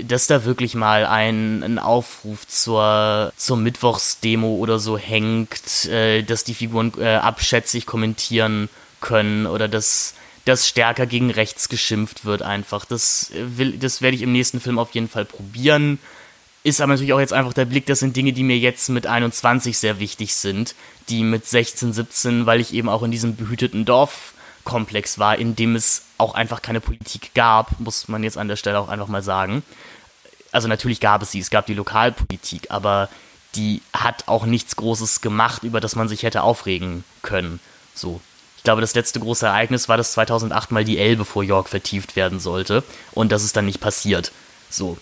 dass da wirklich mal ein, ein Aufruf zur, zur Mittwochsdemo oder so hängt, äh, dass die Figuren äh, abschätzig kommentieren können oder dass dass stärker gegen rechts geschimpft wird einfach. Das, will, das werde ich im nächsten Film auf jeden Fall probieren. Ist aber natürlich auch jetzt einfach der Blick, das sind Dinge, die mir jetzt mit 21 sehr wichtig sind, die mit 16, 17, weil ich eben auch in diesem behüteten Dorfkomplex war, in dem es auch einfach keine Politik gab, muss man jetzt an der Stelle auch einfach mal sagen. Also natürlich gab es sie, es gab die Lokalpolitik, aber die hat auch nichts Großes gemacht, über das man sich hätte aufregen können. So. Ich glaube, das letzte große Ereignis war, dass 2008 mal die Elbe vor York vertieft werden sollte und das ist dann nicht passiert. So.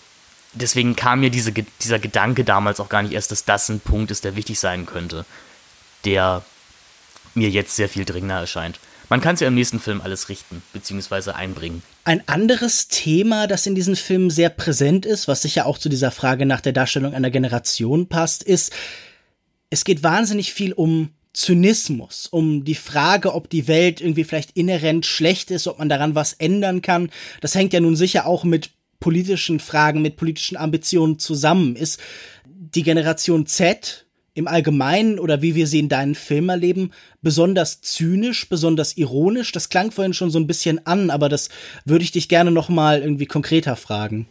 Deswegen kam mir diese, dieser Gedanke damals auch gar nicht erst, dass das ein Punkt ist, der wichtig sein könnte, der mir jetzt sehr viel dringender erscheint. Man kann es ja im nächsten Film alles richten, beziehungsweise einbringen. Ein anderes Thema, das in diesem Film sehr präsent ist, was sicher auch zu dieser Frage nach der Darstellung einer Generation passt, ist, es geht wahnsinnig viel um Zynismus, um die Frage, ob die Welt irgendwie vielleicht inhärent schlecht ist, ob man daran was ändern kann. Das hängt ja nun sicher auch mit politischen Fragen, mit politischen Ambitionen zusammen. Ist die Generation Z im Allgemeinen oder wie wir sie in deinen Film erleben, besonders zynisch, besonders ironisch? Das klang vorhin schon so ein bisschen an, aber das würde ich dich gerne noch mal irgendwie konkreter fragen.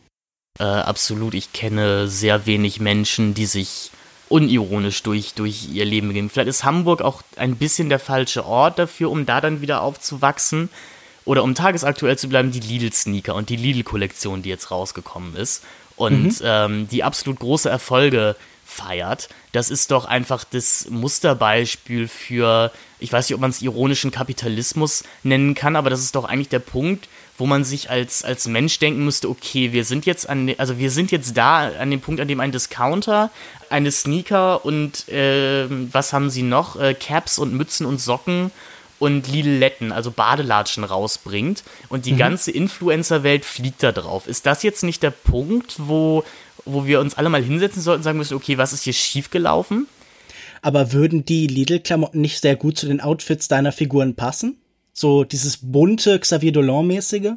Äh, absolut. Ich kenne sehr wenig Menschen, die sich unironisch durch, durch ihr Leben gehen. Vielleicht ist Hamburg auch ein bisschen der falsche Ort dafür, um da dann wieder aufzuwachsen. Oder um tagesaktuell zu bleiben, die Lidl-Sneaker und die Lidl-Kollektion, die jetzt rausgekommen ist. Und mhm. ähm, die absolut große Erfolge feiert. Das ist doch einfach das Musterbeispiel für, ich weiß nicht, ob man es ironischen Kapitalismus nennen kann, aber das ist doch eigentlich der Punkt, wo man sich als, als Mensch denken müsste, okay, wir sind jetzt an, also wir sind jetzt da an dem Punkt, an dem ein Discounter, eine Sneaker und äh, was haben sie noch? Äh, Caps und Mützen und Socken und Liletten, also Badelatschen rausbringt und die mhm. ganze Influencer-Welt fliegt da drauf. Ist das jetzt nicht der Punkt, wo, wo wir uns alle mal hinsetzen sollten und sagen müssen, okay, was ist hier schiefgelaufen? Aber würden die Lidl-Klamotten nicht sehr gut zu den Outfits deiner Figuren passen? So dieses bunte Xavier Dolan-mäßige?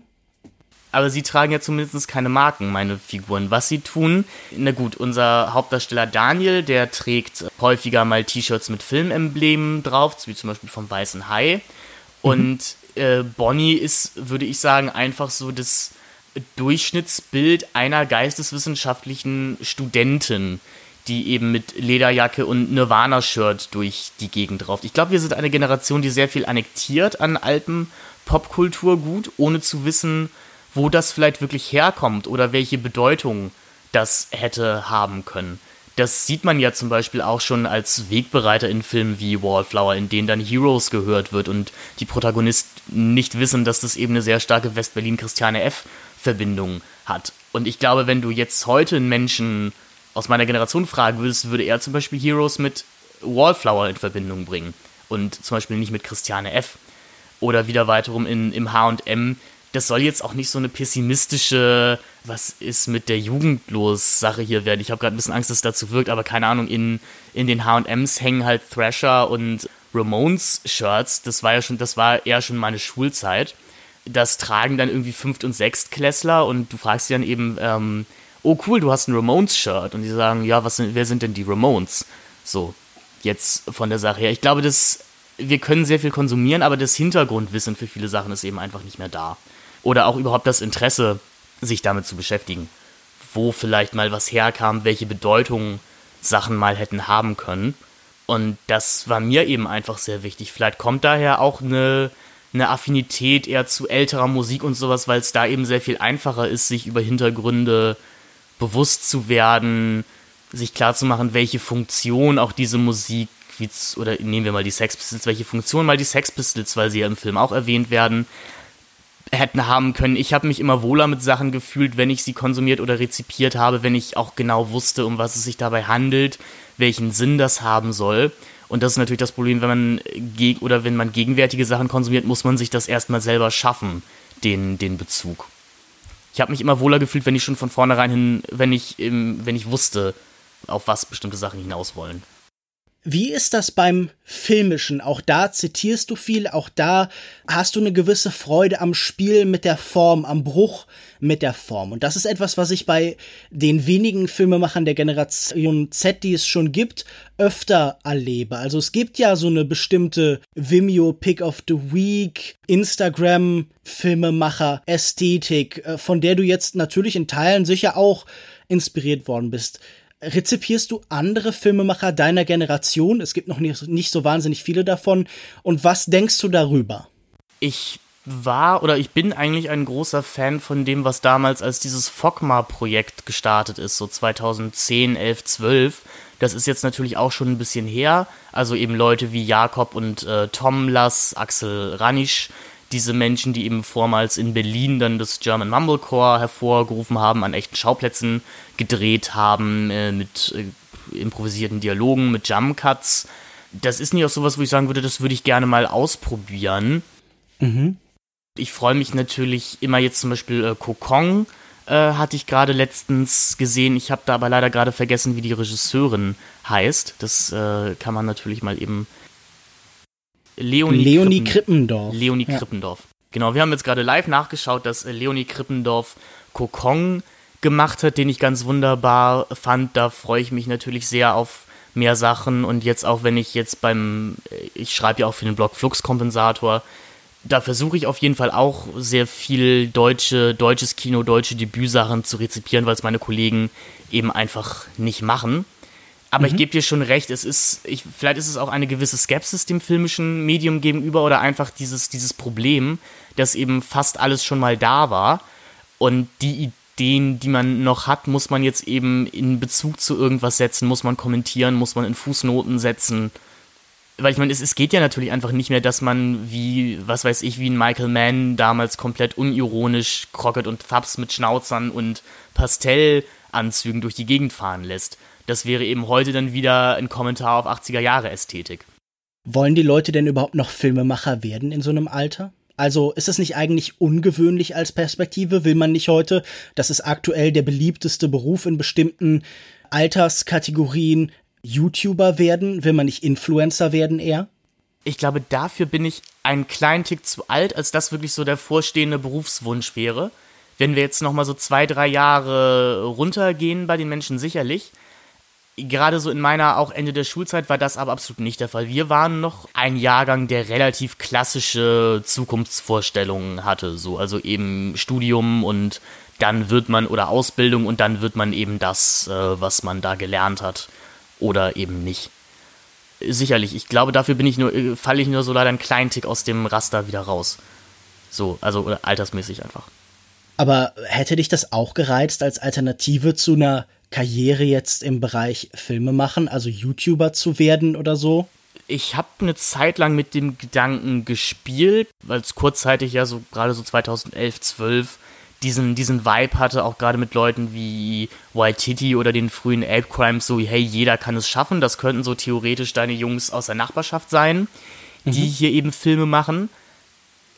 Aber sie tragen ja zumindest keine Marken, meine Figuren. Was sie tun, na gut, unser Hauptdarsteller Daniel, der trägt häufiger mal T-Shirts mit Filmemblemen drauf, wie zum Beispiel vom Weißen Hai. Und mhm. äh, Bonnie ist, würde ich sagen, einfach so das Durchschnittsbild einer geisteswissenschaftlichen Studentin, die eben mit Lederjacke und Nirvana-Shirt durch die Gegend rauft. Ich glaube, wir sind eine Generation, die sehr viel annektiert an altem Popkulturgut, ohne zu wissen, wo das vielleicht wirklich herkommt oder welche Bedeutung das hätte haben können. Das sieht man ja zum Beispiel auch schon als Wegbereiter in Filmen wie Wallflower, in denen dann Heroes gehört wird und die Protagonisten nicht wissen, dass das eben eine sehr starke West-Berlin-Christiane F-Verbindung hat. Und ich glaube, wenn du jetzt heute einen Menschen aus meiner Generation fragen würdest, würde er zum Beispiel Heroes mit Wallflower in Verbindung bringen und zum Beispiel nicht mit Christiane F. Oder wieder weiterum in, im HM das soll jetzt auch nicht so eine pessimistische, was ist mit der Jugend los Sache hier werden. Ich habe gerade ein bisschen Angst, dass es dazu wirkt, aber keine Ahnung, in, in den HMs hängen halt Thrasher und Ramones-Shirts. Das war ja schon, das war eher schon meine Schulzeit. Das tragen dann irgendwie Fünft- und Sechstklässler und du fragst sie dann eben, ähm, oh cool, du hast ein Ramones-Shirt. Und die sagen, ja, was sind, wer sind denn die Ramones? So, jetzt von der Sache her. Ich glaube, das, wir können sehr viel konsumieren, aber das Hintergrundwissen für viele Sachen ist eben einfach nicht mehr da oder auch überhaupt das Interesse, sich damit zu beschäftigen. Wo vielleicht mal was herkam, welche Bedeutung Sachen mal hätten haben können. Und das war mir eben einfach sehr wichtig. Vielleicht kommt daher auch eine, eine Affinität eher zu älterer Musik und sowas, weil es da eben sehr viel einfacher ist, sich über Hintergründe bewusst zu werden, sich klarzumachen, welche Funktion auch diese Musik, oder nehmen wir mal die Sex Pistols, welche Funktion mal die Sex Pistols, weil sie ja im Film auch erwähnt werden, hätten haben können. Ich habe mich immer wohler mit Sachen gefühlt, wenn ich sie konsumiert oder rezipiert habe, wenn ich auch genau wusste, um was es sich dabei handelt, welchen Sinn das haben soll. Und das ist natürlich das Problem, wenn man oder wenn man gegenwärtige Sachen konsumiert, muss man sich das erstmal selber schaffen, den, den Bezug. Ich habe mich immer wohler gefühlt, wenn ich schon von vornherein hin, wenn ich, wenn ich wusste, auf was bestimmte Sachen hinaus wollen. Wie ist das beim Filmischen? Auch da zitierst du viel, auch da hast du eine gewisse Freude am Spiel mit der Form, am Bruch mit der Form. Und das ist etwas, was ich bei den wenigen Filmemachern der Generation Z, die es schon gibt, öfter erlebe. Also es gibt ja so eine bestimmte Vimeo Pick of the Week, Instagram Filmemacher Ästhetik, äh, von der du jetzt natürlich in Teilen sicher auch inspiriert worden bist rezipierst du andere Filmemacher deiner Generation? Es gibt noch nicht, nicht so wahnsinnig viele davon. Und was denkst du darüber? Ich war oder ich bin eigentlich ein großer Fan von dem, was damals als dieses Fogma-Projekt gestartet ist, so 2010, 11, 12. Das ist jetzt natürlich auch schon ein bisschen her. Also eben Leute wie Jakob und äh, Tom Lass, Axel Ranisch, diese Menschen, die eben vormals in Berlin dann das German Mumblecore hervorgerufen haben, an echten Schauplätzen gedreht haben, äh, mit äh, improvisierten Dialogen, mit Jump-Cuts. Das ist nicht auch sowas, wo ich sagen würde, das würde ich gerne mal ausprobieren. Mhm. Ich freue mich natürlich immer jetzt zum Beispiel äh, Kokong äh, hatte ich gerade letztens gesehen. Ich habe da aber leider gerade vergessen, wie die Regisseurin heißt. Das äh, kann man natürlich mal eben Leonie, Leonie Krippen, Krippendorf. Leonie ja. Krippendorf. Genau, wir haben jetzt gerade live nachgeschaut, dass äh, Leonie Krippendorf Kokong gemacht hat, den ich ganz wunderbar fand. Da freue ich mich natürlich sehr auf mehr Sachen und jetzt auch, wenn ich jetzt beim, äh, ich schreibe ja auch für den Blog Fluxkompensator, da versuche ich auf jeden Fall auch sehr viel deutsche, deutsches Kino, deutsche Debütsachen zu rezipieren, weil es meine Kollegen eben einfach nicht machen. Aber mhm. ich gebe dir schon recht, es ist, ich, vielleicht ist es auch eine gewisse Skepsis dem filmischen Medium gegenüber oder einfach dieses, dieses Problem, dass eben fast alles schon mal da war und die Ideen, die man noch hat, muss man jetzt eben in Bezug zu irgendwas setzen, muss man kommentieren, muss man in Fußnoten setzen. Weil ich meine, es, es geht ja natürlich einfach nicht mehr, dass man wie, was weiß ich, wie ein Michael Mann damals komplett unironisch Crockett und Fabs mit Schnauzern und Pastellanzügen durch die Gegend fahren lässt das wäre eben heute dann wieder ein Kommentar auf 80er Jahre Ästhetik. Wollen die Leute denn überhaupt noch Filmemacher werden in so einem Alter? Also ist es nicht eigentlich ungewöhnlich als Perspektive? Will man nicht heute, das ist aktuell der beliebteste Beruf in bestimmten Alterskategorien, YouTuber werden? Will man nicht Influencer werden eher? Ich glaube, dafür bin ich einen kleinen Tick zu alt, als das wirklich so der vorstehende Berufswunsch wäre Wenn wir jetzt nochmal so zwei, drei Jahre runtergehen bei den Menschen sicherlich. Gerade so in meiner auch Ende der Schulzeit war das aber absolut nicht der Fall. Wir waren noch ein Jahrgang, der relativ klassische Zukunftsvorstellungen hatte. So, also eben Studium und dann wird man oder Ausbildung und dann wird man eben das, äh, was man da gelernt hat oder eben nicht. Sicherlich, ich glaube, dafür bin ich nur, äh, falle ich nur so leider einen kleinen Tick aus dem Raster wieder raus. So, also altersmäßig einfach. Aber hätte dich das auch gereizt als Alternative zu einer Karriere jetzt im Bereich Filme machen, also YouTuber zu werden oder so? Ich habe eine Zeit lang mit dem Gedanken gespielt, weil es kurzzeitig ja so gerade so 2011, 12 diesen, diesen Vibe hatte, auch gerade mit Leuten wie Waititi oder den frühen Ape Crimes, so, hey, jeder kann es schaffen, das könnten so theoretisch deine Jungs aus der Nachbarschaft sein, die mhm. hier eben Filme machen.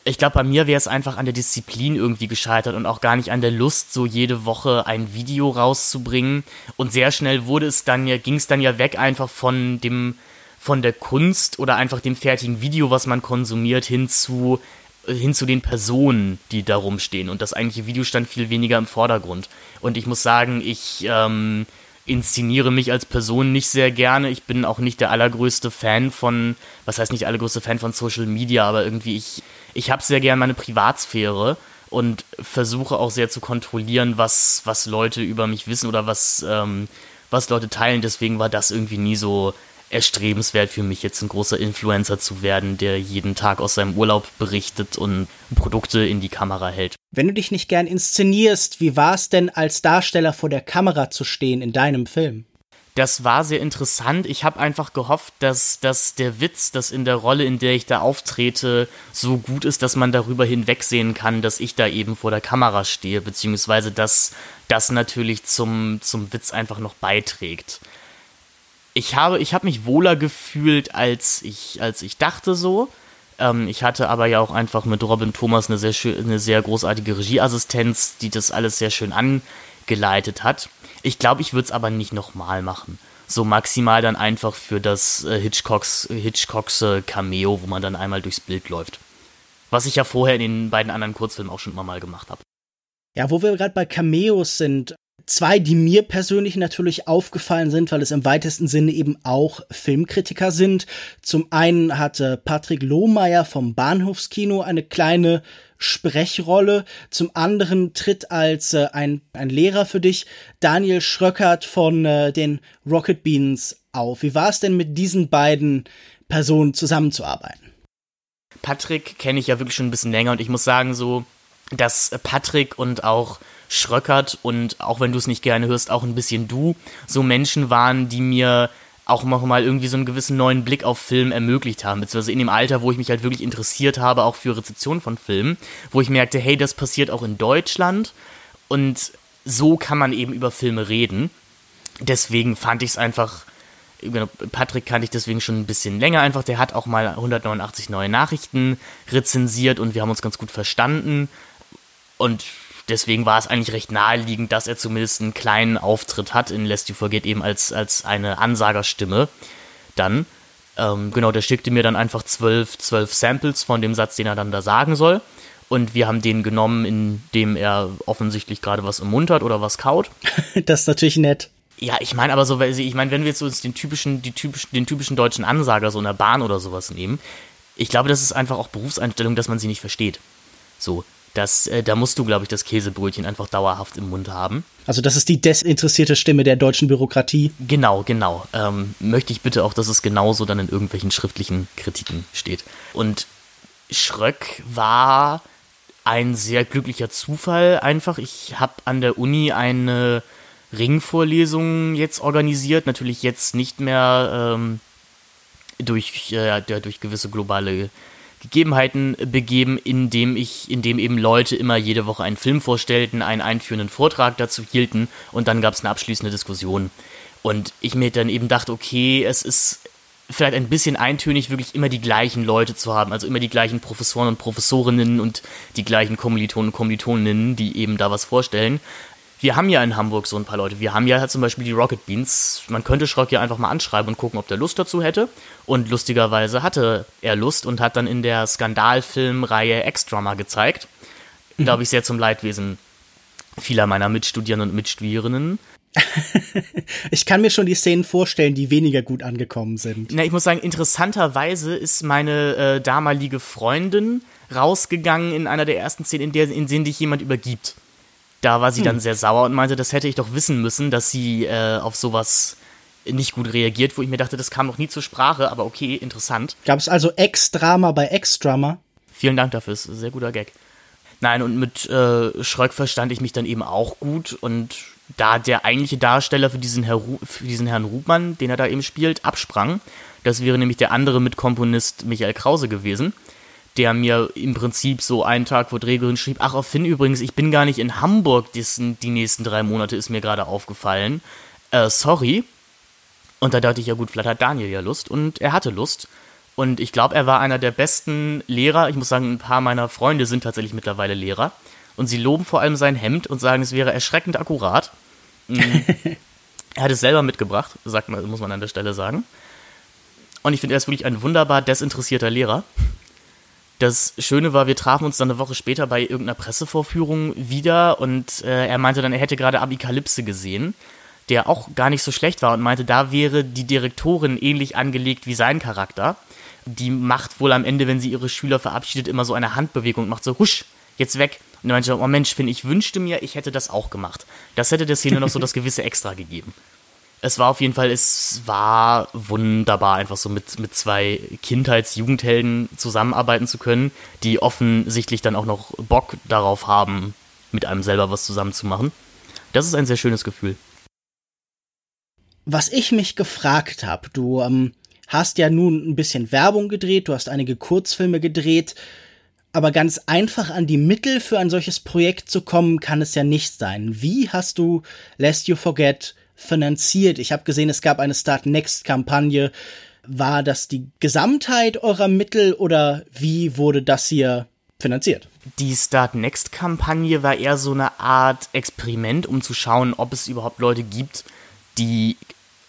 Ich glaube, bei mir wäre es einfach an der Disziplin irgendwie gescheitert und auch gar nicht an der Lust, so jede Woche ein Video rauszubringen. Und sehr schnell wurde es dann ja, ging es dann ja weg einfach von dem, von der Kunst oder einfach dem fertigen Video, was man konsumiert, hin zu, hin zu den Personen, die da rumstehen. Und das eigentliche Video stand viel weniger im Vordergrund. Und ich muss sagen, ich ähm, inszeniere mich als Person nicht sehr gerne. Ich bin auch nicht der allergrößte Fan von, was heißt nicht allergrößte Fan von Social Media, aber irgendwie ich, ich habe sehr gern meine Privatsphäre und versuche auch sehr zu kontrollieren, was, was Leute über mich wissen oder was, ähm, was Leute teilen. Deswegen war das irgendwie nie so erstrebenswert für mich, jetzt ein großer Influencer zu werden, der jeden Tag aus seinem Urlaub berichtet und Produkte in die Kamera hält. Wenn du dich nicht gern inszenierst, wie war es denn als Darsteller vor der Kamera zu stehen in deinem Film? Das war sehr interessant. Ich habe einfach gehofft, dass, dass der Witz, dass in der Rolle, in der ich da auftrete, so gut ist, dass man darüber hinwegsehen kann, dass ich da eben vor der Kamera stehe, beziehungsweise dass das natürlich zum, zum Witz einfach noch beiträgt ich habe, ich habe mich wohler gefühlt, als ich, als ich dachte so. Ähm, ich hatte aber ja auch einfach mit Robin Thomas eine sehr, schön, eine sehr großartige Regieassistenz, die das alles sehr schön angeleitet hat. Ich glaube, ich würde es aber nicht nochmal machen. So maximal dann einfach für das äh, Hitchcocks, Hitchcocks äh, Cameo, wo man dann einmal durchs Bild läuft. Was ich ja vorher in den beiden anderen Kurzfilmen auch schon immer mal gemacht habe. Ja, wo wir gerade bei Cameos sind, Zwei, die mir persönlich natürlich aufgefallen sind, weil es im weitesten Sinne eben auch Filmkritiker sind. Zum einen hatte Patrick Lohmeier vom Bahnhofskino eine kleine Sprechrolle. Zum anderen tritt als äh, ein, ein Lehrer für dich Daniel Schröckert von äh, den Rocket Beans auf. Wie war es denn mit diesen beiden Personen zusammenzuarbeiten? Patrick kenne ich ja wirklich schon ein bisschen länger und ich muss sagen, so, dass Patrick und auch Schröckert und auch wenn du es nicht gerne hörst, auch ein bisschen du, so Menschen waren, die mir auch mal irgendwie so einen gewissen neuen Blick auf Film ermöglicht haben, beziehungsweise in dem Alter, wo ich mich halt wirklich interessiert habe, auch für Rezeption von Filmen, wo ich merkte, hey, das passiert auch in Deutschland. Und so kann man eben über Filme reden. Deswegen fand ich es einfach, genau, Patrick kannte ich deswegen schon ein bisschen länger einfach, der hat auch mal 189 neue Nachrichten rezensiert und wir haben uns ganz gut verstanden. Und deswegen war es eigentlich recht naheliegend, dass er zumindest einen kleinen Auftritt hat in Lest You Forget eben als, als eine Ansagerstimme. Dann, ähm, genau, der schickte mir dann einfach zwölf, zwölf Samples von dem Satz, den er dann da sagen soll. Und wir haben den genommen, indem er offensichtlich gerade was im Mund hat oder was kaut. das ist natürlich nett. Ja, ich meine aber so, ich meine, wenn wir jetzt uns den typischen, die typischen, den typischen deutschen Ansager so in der Bahn oder sowas nehmen, ich glaube, das ist einfach auch Berufseinstellung, dass man sie nicht versteht. So, das, äh, da musst du, glaube ich, das Käsebrötchen einfach dauerhaft im Mund haben. Also das ist die desinteressierte Stimme der deutschen Bürokratie. Genau, genau. Ähm, möchte ich bitte auch, dass es genauso dann in irgendwelchen schriftlichen Kritiken steht. Und Schröck war ein sehr glücklicher Zufall einfach. Ich habe an der Uni eine Ringvorlesung jetzt organisiert. Natürlich jetzt nicht mehr ähm, durch, äh, durch gewisse globale Gegebenheiten begeben, indem ich, indem eben Leute immer jede Woche einen Film vorstellten, einen einführenden Vortrag dazu hielten und dann gab es eine abschließende Diskussion. Und ich mir dann eben dachte, okay, es ist vielleicht ein bisschen eintönig, wirklich immer die gleichen Leute zu haben, also immer die gleichen Professoren und Professorinnen und die gleichen Kommilitonen und Kommilitoninnen, die eben da was vorstellen wir haben ja in Hamburg so ein paar Leute. Wir haben ja zum Beispiel die Rocket Beans. Man könnte Schrock ja einfach mal anschreiben und gucken, ob der Lust dazu hätte. Und lustigerweise hatte er Lust und hat dann in der Skandalfilmreihe Extra mal gezeigt. Mhm. Glaube ich, sehr zum Leidwesen vieler meiner Mitstudierenden und Mitstudierenden. ich kann mir schon die Szenen vorstellen, die weniger gut angekommen sind. Na, ich muss sagen, interessanterweise ist meine äh, damalige Freundin rausgegangen in einer der ersten Szenen, in, der, in denen dich jemand übergibt. Da war sie hm. dann sehr sauer und meinte, das hätte ich doch wissen müssen, dass sie äh, auf sowas nicht gut reagiert, wo ich mir dachte, das kam noch nie zur Sprache, aber okay, interessant. Gab es also Ex-Drama bei Ex-Drama? Vielen Dank dafür, ist ein sehr guter Gag. Nein, und mit äh, Schröck verstand ich mich dann eben auch gut und da der eigentliche Darsteller für diesen, Herr für diesen Herrn Rubmann, den er da eben spielt, absprang, das wäre nämlich der andere Mitkomponist Michael Krause gewesen, der mir im Prinzip so einen Tag vor Drehbeginn schrieb, ach auf Finn übrigens, ich bin gar nicht in Hamburg diesen, die nächsten drei Monate, ist mir gerade aufgefallen. Äh, sorry. Und da dachte ich, ja gut, vielleicht hat Daniel ja Lust und er hatte Lust. Und ich glaube, er war einer der besten Lehrer. Ich muss sagen, ein paar meiner Freunde sind tatsächlich mittlerweile Lehrer. Und sie loben vor allem sein Hemd und sagen, es wäre erschreckend akkurat. Mhm. er hat es selber mitgebracht, sagt man, muss man an der Stelle sagen. Und ich finde, er ist wirklich ein wunderbar desinteressierter Lehrer. Das Schöne war, wir trafen uns dann eine Woche später bei irgendeiner Pressevorführung wieder und äh, er meinte dann, er hätte gerade Abikalypse gesehen, der auch gar nicht so schlecht war und meinte, da wäre die Direktorin ähnlich angelegt wie sein Charakter. Die macht wohl am Ende, wenn sie ihre Schüler verabschiedet, immer so eine Handbewegung und macht so, husch, jetzt weg. Und er meinte, oh Mensch, Finn, ich wünschte mir, ich hätte das auch gemacht. Das hätte der Szene noch so das gewisse Extra gegeben. Es war auf jeden Fall, es war wunderbar, einfach so mit, mit zwei Kindheits-Jugendhelden zusammenarbeiten zu können, die offensichtlich dann auch noch Bock darauf haben, mit einem selber was zusammenzumachen. Das ist ein sehr schönes Gefühl. Was ich mich gefragt habe, du ähm, hast ja nun ein bisschen Werbung gedreht, du hast einige Kurzfilme gedreht, aber ganz einfach an die Mittel für ein solches Projekt zu kommen, kann es ja nicht sein. Wie hast du Lest You Forget finanziert? Ich habe gesehen, es gab eine Start Next Kampagne. War das die Gesamtheit eurer Mittel oder wie wurde das hier finanziert? Die Start Next Kampagne war eher so eine Art Experiment, um zu schauen, ob es überhaupt Leute gibt, die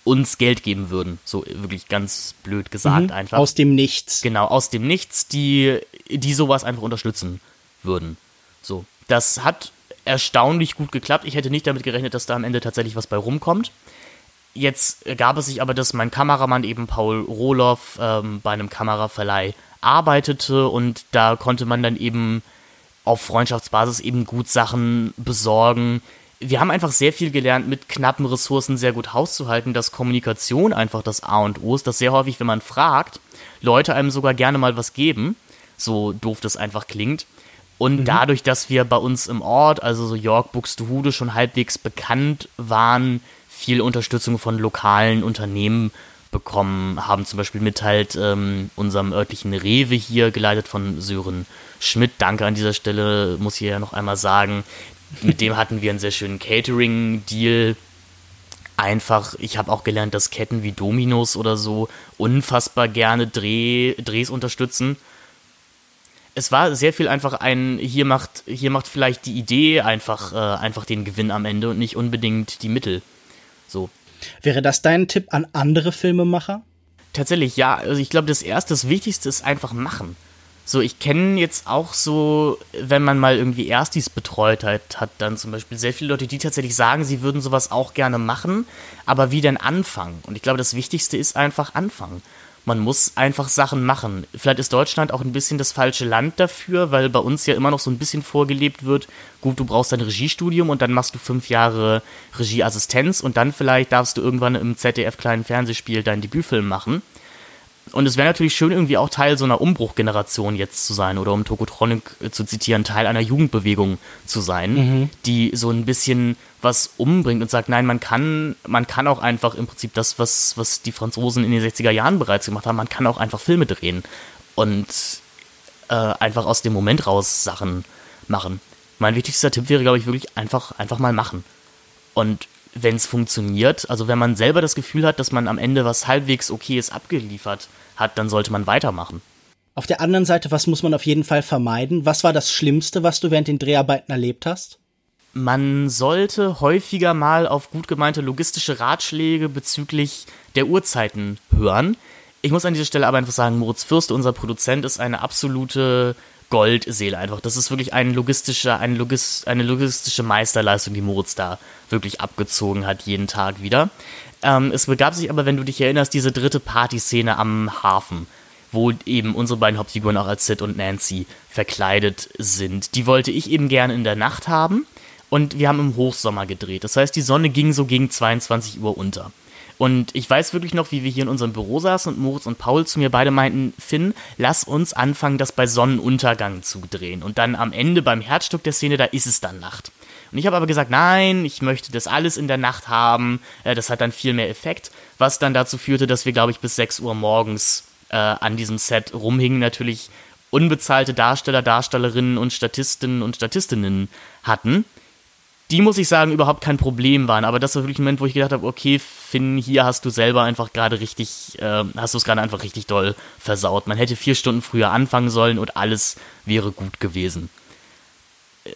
uns Geld geben würden. So wirklich ganz blöd gesagt mhm, einfach. Aus dem Nichts. Genau, aus dem Nichts, die, die sowas einfach unterstützen würden. So. Das hat erstaunlich gut geklappt. Ich hätte nicht damit gerechnet, dass da am Ende tatsächlich was bei rumkommt. Jetzt gab es sich aber, dass mein Kameramann eben Paul Rohloff ähm, bei einem Kameraverleih arbeitete und da konnte man dann eben auf Freundschaftsbasis eben gut Sachen besorgen, wir haben einfach sehr viel gelernt, mit knappen Ressourcen sehr gut hauszuhalten, dass Kommunikation einfach das A und O ist, dass sehr häufig, wenn man fragt, Leute einem sogar gerne mal was geben, so doof das einfach klingt. Und mhm. dadurch, dass wir bei uns im Ort, also so York, Buxtehude, schon halbwegs bekannt waren, viel Unterstützung von lokalen Unternehmen bekommen haben. Zum Beispiel mit halt ähm, unserem örtlichen Rewe hier, geleitet von Sören Schmidt. Danke an dieser Stelle, muss ich ja noch einmal sagen mit dem hatten wir einen sehr schönen Catering-Deal. Einfach, ich habe auch gelernt, dass Ketten wie Dominos oder so unfassbar gerne Dreh, Drehs unterstützen. Es war sehr viel einfach ein, hier macht, hier macht vielleicht die Idee einfach, äh, einfach den Gewinn am Ende und nicht unbedingt die Mittel. So. Wäre das dein Tipp an andere Filmemacher? Tatsächlich, ja. Also ich glaube, das erste, das Wichtigste ist einfach machen. So, ich kenne jetzt auch so, wenn man mal irgendwie Erstis betreut hat, hat dann zum Beispiel sehr viele Leute, die tatsächlich sagen, sie würden sowas auch gerne machen, aber wie denn anfangen? Und ich glaube, das Wichtigste ist einfach anfangen. Man muss einfach Sachen machen. Vielleicht ist Deutschland auch ein bisschen das falsche Land dafür, weil bei uns ja immer noch so ein bisschen vorgelebt wird, gut, du brauchst ein Regiestudium und dann machst du fünf Jahre Regieassistenz und dann vielleicht darfst du irgendwann im ZDF kleinen Fernsehspiel deinen Debütfilm machen. Und es wäre natürlich schön, irgendwie auch Teil so einer Umbruchgeneration jetzt zu sein oder um Tokotronic äh, zu zitieren, Teil einer Jugendbewegung zu sein, mhm. die so ein bisschen was umbringt und sagt, nein, man kann, man kann auch einfach im Prinzip das, was, was die Franzosen in den 60er Jahren bereits gemacht haben, man kann auch einfach Filme drehen und äh, einfach aus dem Moment raus Sachen machen. Mein wichtigster Tipp wäre, glaube ich, wirklich einfach, einfach mal machen. Und wenn es funktioniert, also wenn man selber das Gefühl hat, dass man am Ende was halbwegs okayes abgeliefert hat, dann sollte man weitermachen. Auf der anderen Seite, was muss man auf jeden Fall vermeiden? Was war das Schlimmste, was du während den Dreharbeiten erlebt hast? Man sollte häufiger mal auf gut gemeinte logistische Ratschläge bezüglich der Uhrzeiten hören. Ich muss an dieser Stelle aber einfach sagen, Moritz Fürst, unser Produzent, ist eine absolute Goldseele einfach. Das ist wirklich ein logistischer, ein Logis, eine logistische Meisterleistung, die Moritz da wirklich abgezogen hat, jeden Tag wieder. Ähm, es begab sich aber, wenn du dich erinnerst, diese dritte Partyszene am Hafen, wo eben unsere beiden Hauptfiguren auch als Sid und Nancy verkleidet sind. Die wollte ich eben gerne in der Nacht haben und wir haben im Hochsommer gedreht. Das heißt, die Sonne ging so gegen 22 Uhr unter. Und ich weiß wirklich noch, wie wir hier in unserem Büro saßen und Moritz und Paul zu mir beide meinten, Finn, lass uns anfangen, das bei Sonnenuntergang zu drehen. Und dann am Ende beim Herzstück der Szene, da ist es dann Nacht. Und ich habe aber gesagt, nein, ich möchte das alles in der Nacht haben. Äh, das hat dann viel mehr Effekt, was dann dazu führte, dass wir, glaube ich, bis 6 Uhr morgens äh, an diesem Set rumhingen. Natürlich unbezahlte Darsteller, Darstellerinnen und Statistinnen und Statistinnen hatten die, muss ich sagen, überhaupt kein Problem waren. Aber das war wirklich ein Moment, wo ich gedacht habe, okay, Finn, hier hast du selber einfach gerade richtig, äh, hast du es gerade einfach richtig doll versaut. Man hätte vier Stunden früher anfangen sollen und alles wäre gut gewesen.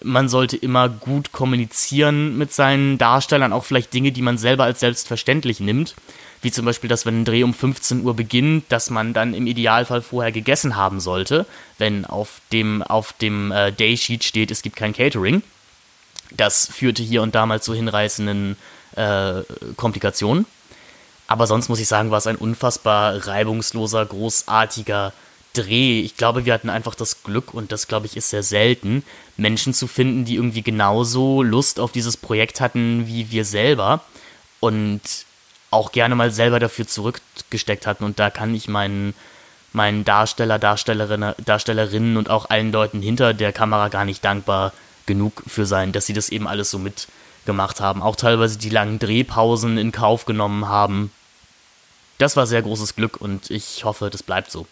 Man sollte immer gut kommunizieren mit seinen Darstellern, auch vielleicht Dinge, die man selber als selbstverständlich nimmt. Wie zum Beispiel, dass wenn ein Dreh um 15 Uhr beginnt, dass man dann im Idealfall vorher gegessen haben sollte, wenn auf dem, auf dem äh, Daysheet steht, es gibt kein Catering das führte hier und da mal zu hinreißenden äh, Komplikationen. Aber sonst muss ich sagen, war es ein unfassbar reibungsloser, großartiger Dreh. Ich glaube, wir hatten einfach das Glück, und das glaube ich ist sehr selten, Menschen zu finden, die irgendwie genauso Lust auf dieses Projekt hatten wie wir selber und auch gerne mal selber dafür zurückgesteckt hatten. Und da kann ich meinen, meinen Darsteller, Darstellerinnen, Darstellerinnen und auch allen Leuten hinter der Kamera gar nicht dankbar genug für sein, dass sie das eben alles so mitgemacht haben. Auch teilweise die langen Drehpausen in Kauf genommen haben. Das war sehr großes Glück und ich hoffe, das bleibt so.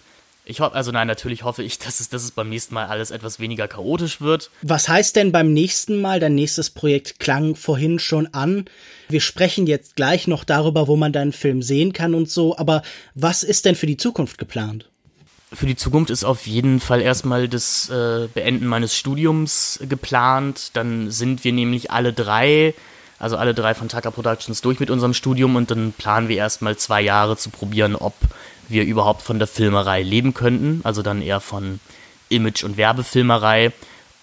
Ich hoffe, also nein, natürlich hoffe ich, dass es, dass es beim nächsten Mal alles etwas weniger chaotisch wird. Was heißt denn beim nächsten Mal? Dein nächstes Projekt klang vorhin schon an. Wir sprechen jetzt gleich noch darüber, wo man deinen Film sehen kann und so, aber was ist denn für die Zukunft geplant? Für die Zukunft ist auf jeden Fall erstmal das äh, Beenden meines Studiums geplant. Dann sind wir nämlich alle drei, also alle drei von Taka Productions durch mit unserem Studium und dann planen wir erstmal zwei Jahre zu probieren, ob wir überhaupt von der Filmerei leben könnten. Also dann eher von Image- und Werbefilmerei.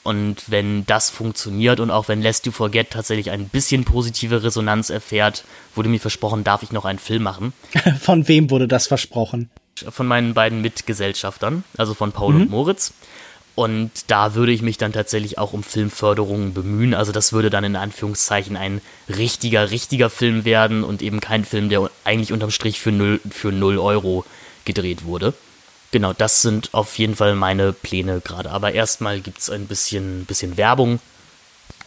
Und wenn das funktioniert und auch wenn Lest You Forget tatsächlich ein bisschen positive Resonanz erfährt, wurde mir versprochen, darf ich noch einen Film machen. Von wem wurde das versprochen? Von meinen beiden Mitgesellschaftern, also von Paul mhm. und Moritz. Und da würde ich mich dann tatsächlich auch um Filmförderungen bemühen. Also das würde dann in Anführungszeichen ein richtiger, richtiger Film werden und eben kein Film, der eigentlich unterm Strich für null, für null Euro gedreht wurde. Genau, das sind auf jeden Fall meine Pläne gerade. Aber erstmal gibt es ein bisschen, bisschen Werbung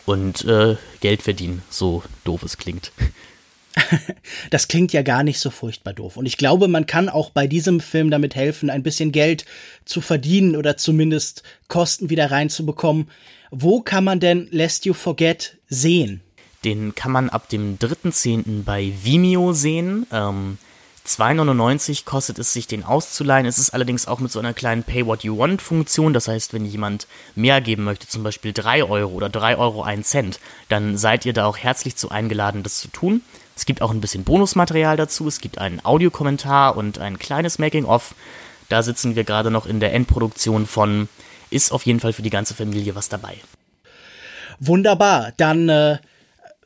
und äh, Geld verdienen, so doof es klingt. das klingt ja gar nicht so furchtbar doof. Und ich glaube, man kann auch bei diesem Film damit helfen, ein bisschen Geld zu verdienen oder zumindest Kosten wieder reinzubekommen. Wo kann man denn Lest You Forget sehen? Den kann man ab dem 3.10. bei Vimeo sehen. Ähm, 2,99 kostet es sich, den auszuleihen. Es ist allerdings auch mit so einer kleinen Pay What You Want Funktion. Das heißt, wenn jemand mehr geben möchte, zum Beispiel 3 Euro oder 3 Euro 1 Cent, dann seid ihr da auch herzlich zu eingeladen, das zu tun. Es gibt auch ein bisschen Bonusmaterial dazu. Es gibt einen Audiokommentar und ein kleines Making-of. Da sitzen wir gerade noch in der Endproduktion von. Ist auf jeden Fall für die ganze Familie was dabei. Wunderbar. Dann äh,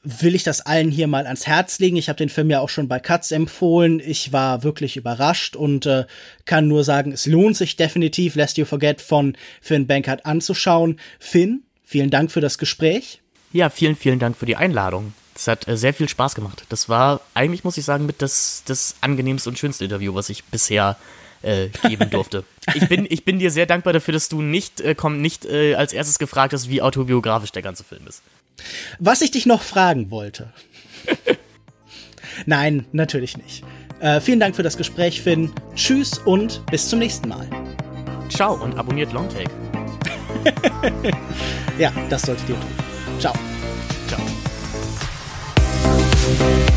will ich das allen hier mal ans Herz legen. Ich habe den Film ja auch schon bei Katz empfohlen. Ich war wirklich überrascht und äh, kann nur sagen, es lohnt sich definitiv, Lest You Forget von Finn Bankert anzuschauen. Finn, vielen Dank für das Gespräch. Ja, vielen, vielen Dank für die Einladung. Es hat äh, sehr viel Spaß gemacht. Das war eigentlich, muss ich sagen, mit das, das angenehmste und schönste Interview, was ich bisher äh, geben durfte. ich, bin, ich bin dir sehr dankbar dafür, dass du nicht, äh, komm, nicht äh, als erstes gefragt hast, wie autobiografisch der ganze Film ist. Was ich dich noch fragen wollte. Nein, natürlich nicht. Äh, vielen Dank für das Gespräch, Finn. Tschüss und bis zum nächsten Mal. Ciao und abonniert Longtake. ja, das solltet ihr tun. Ciao. Ciao.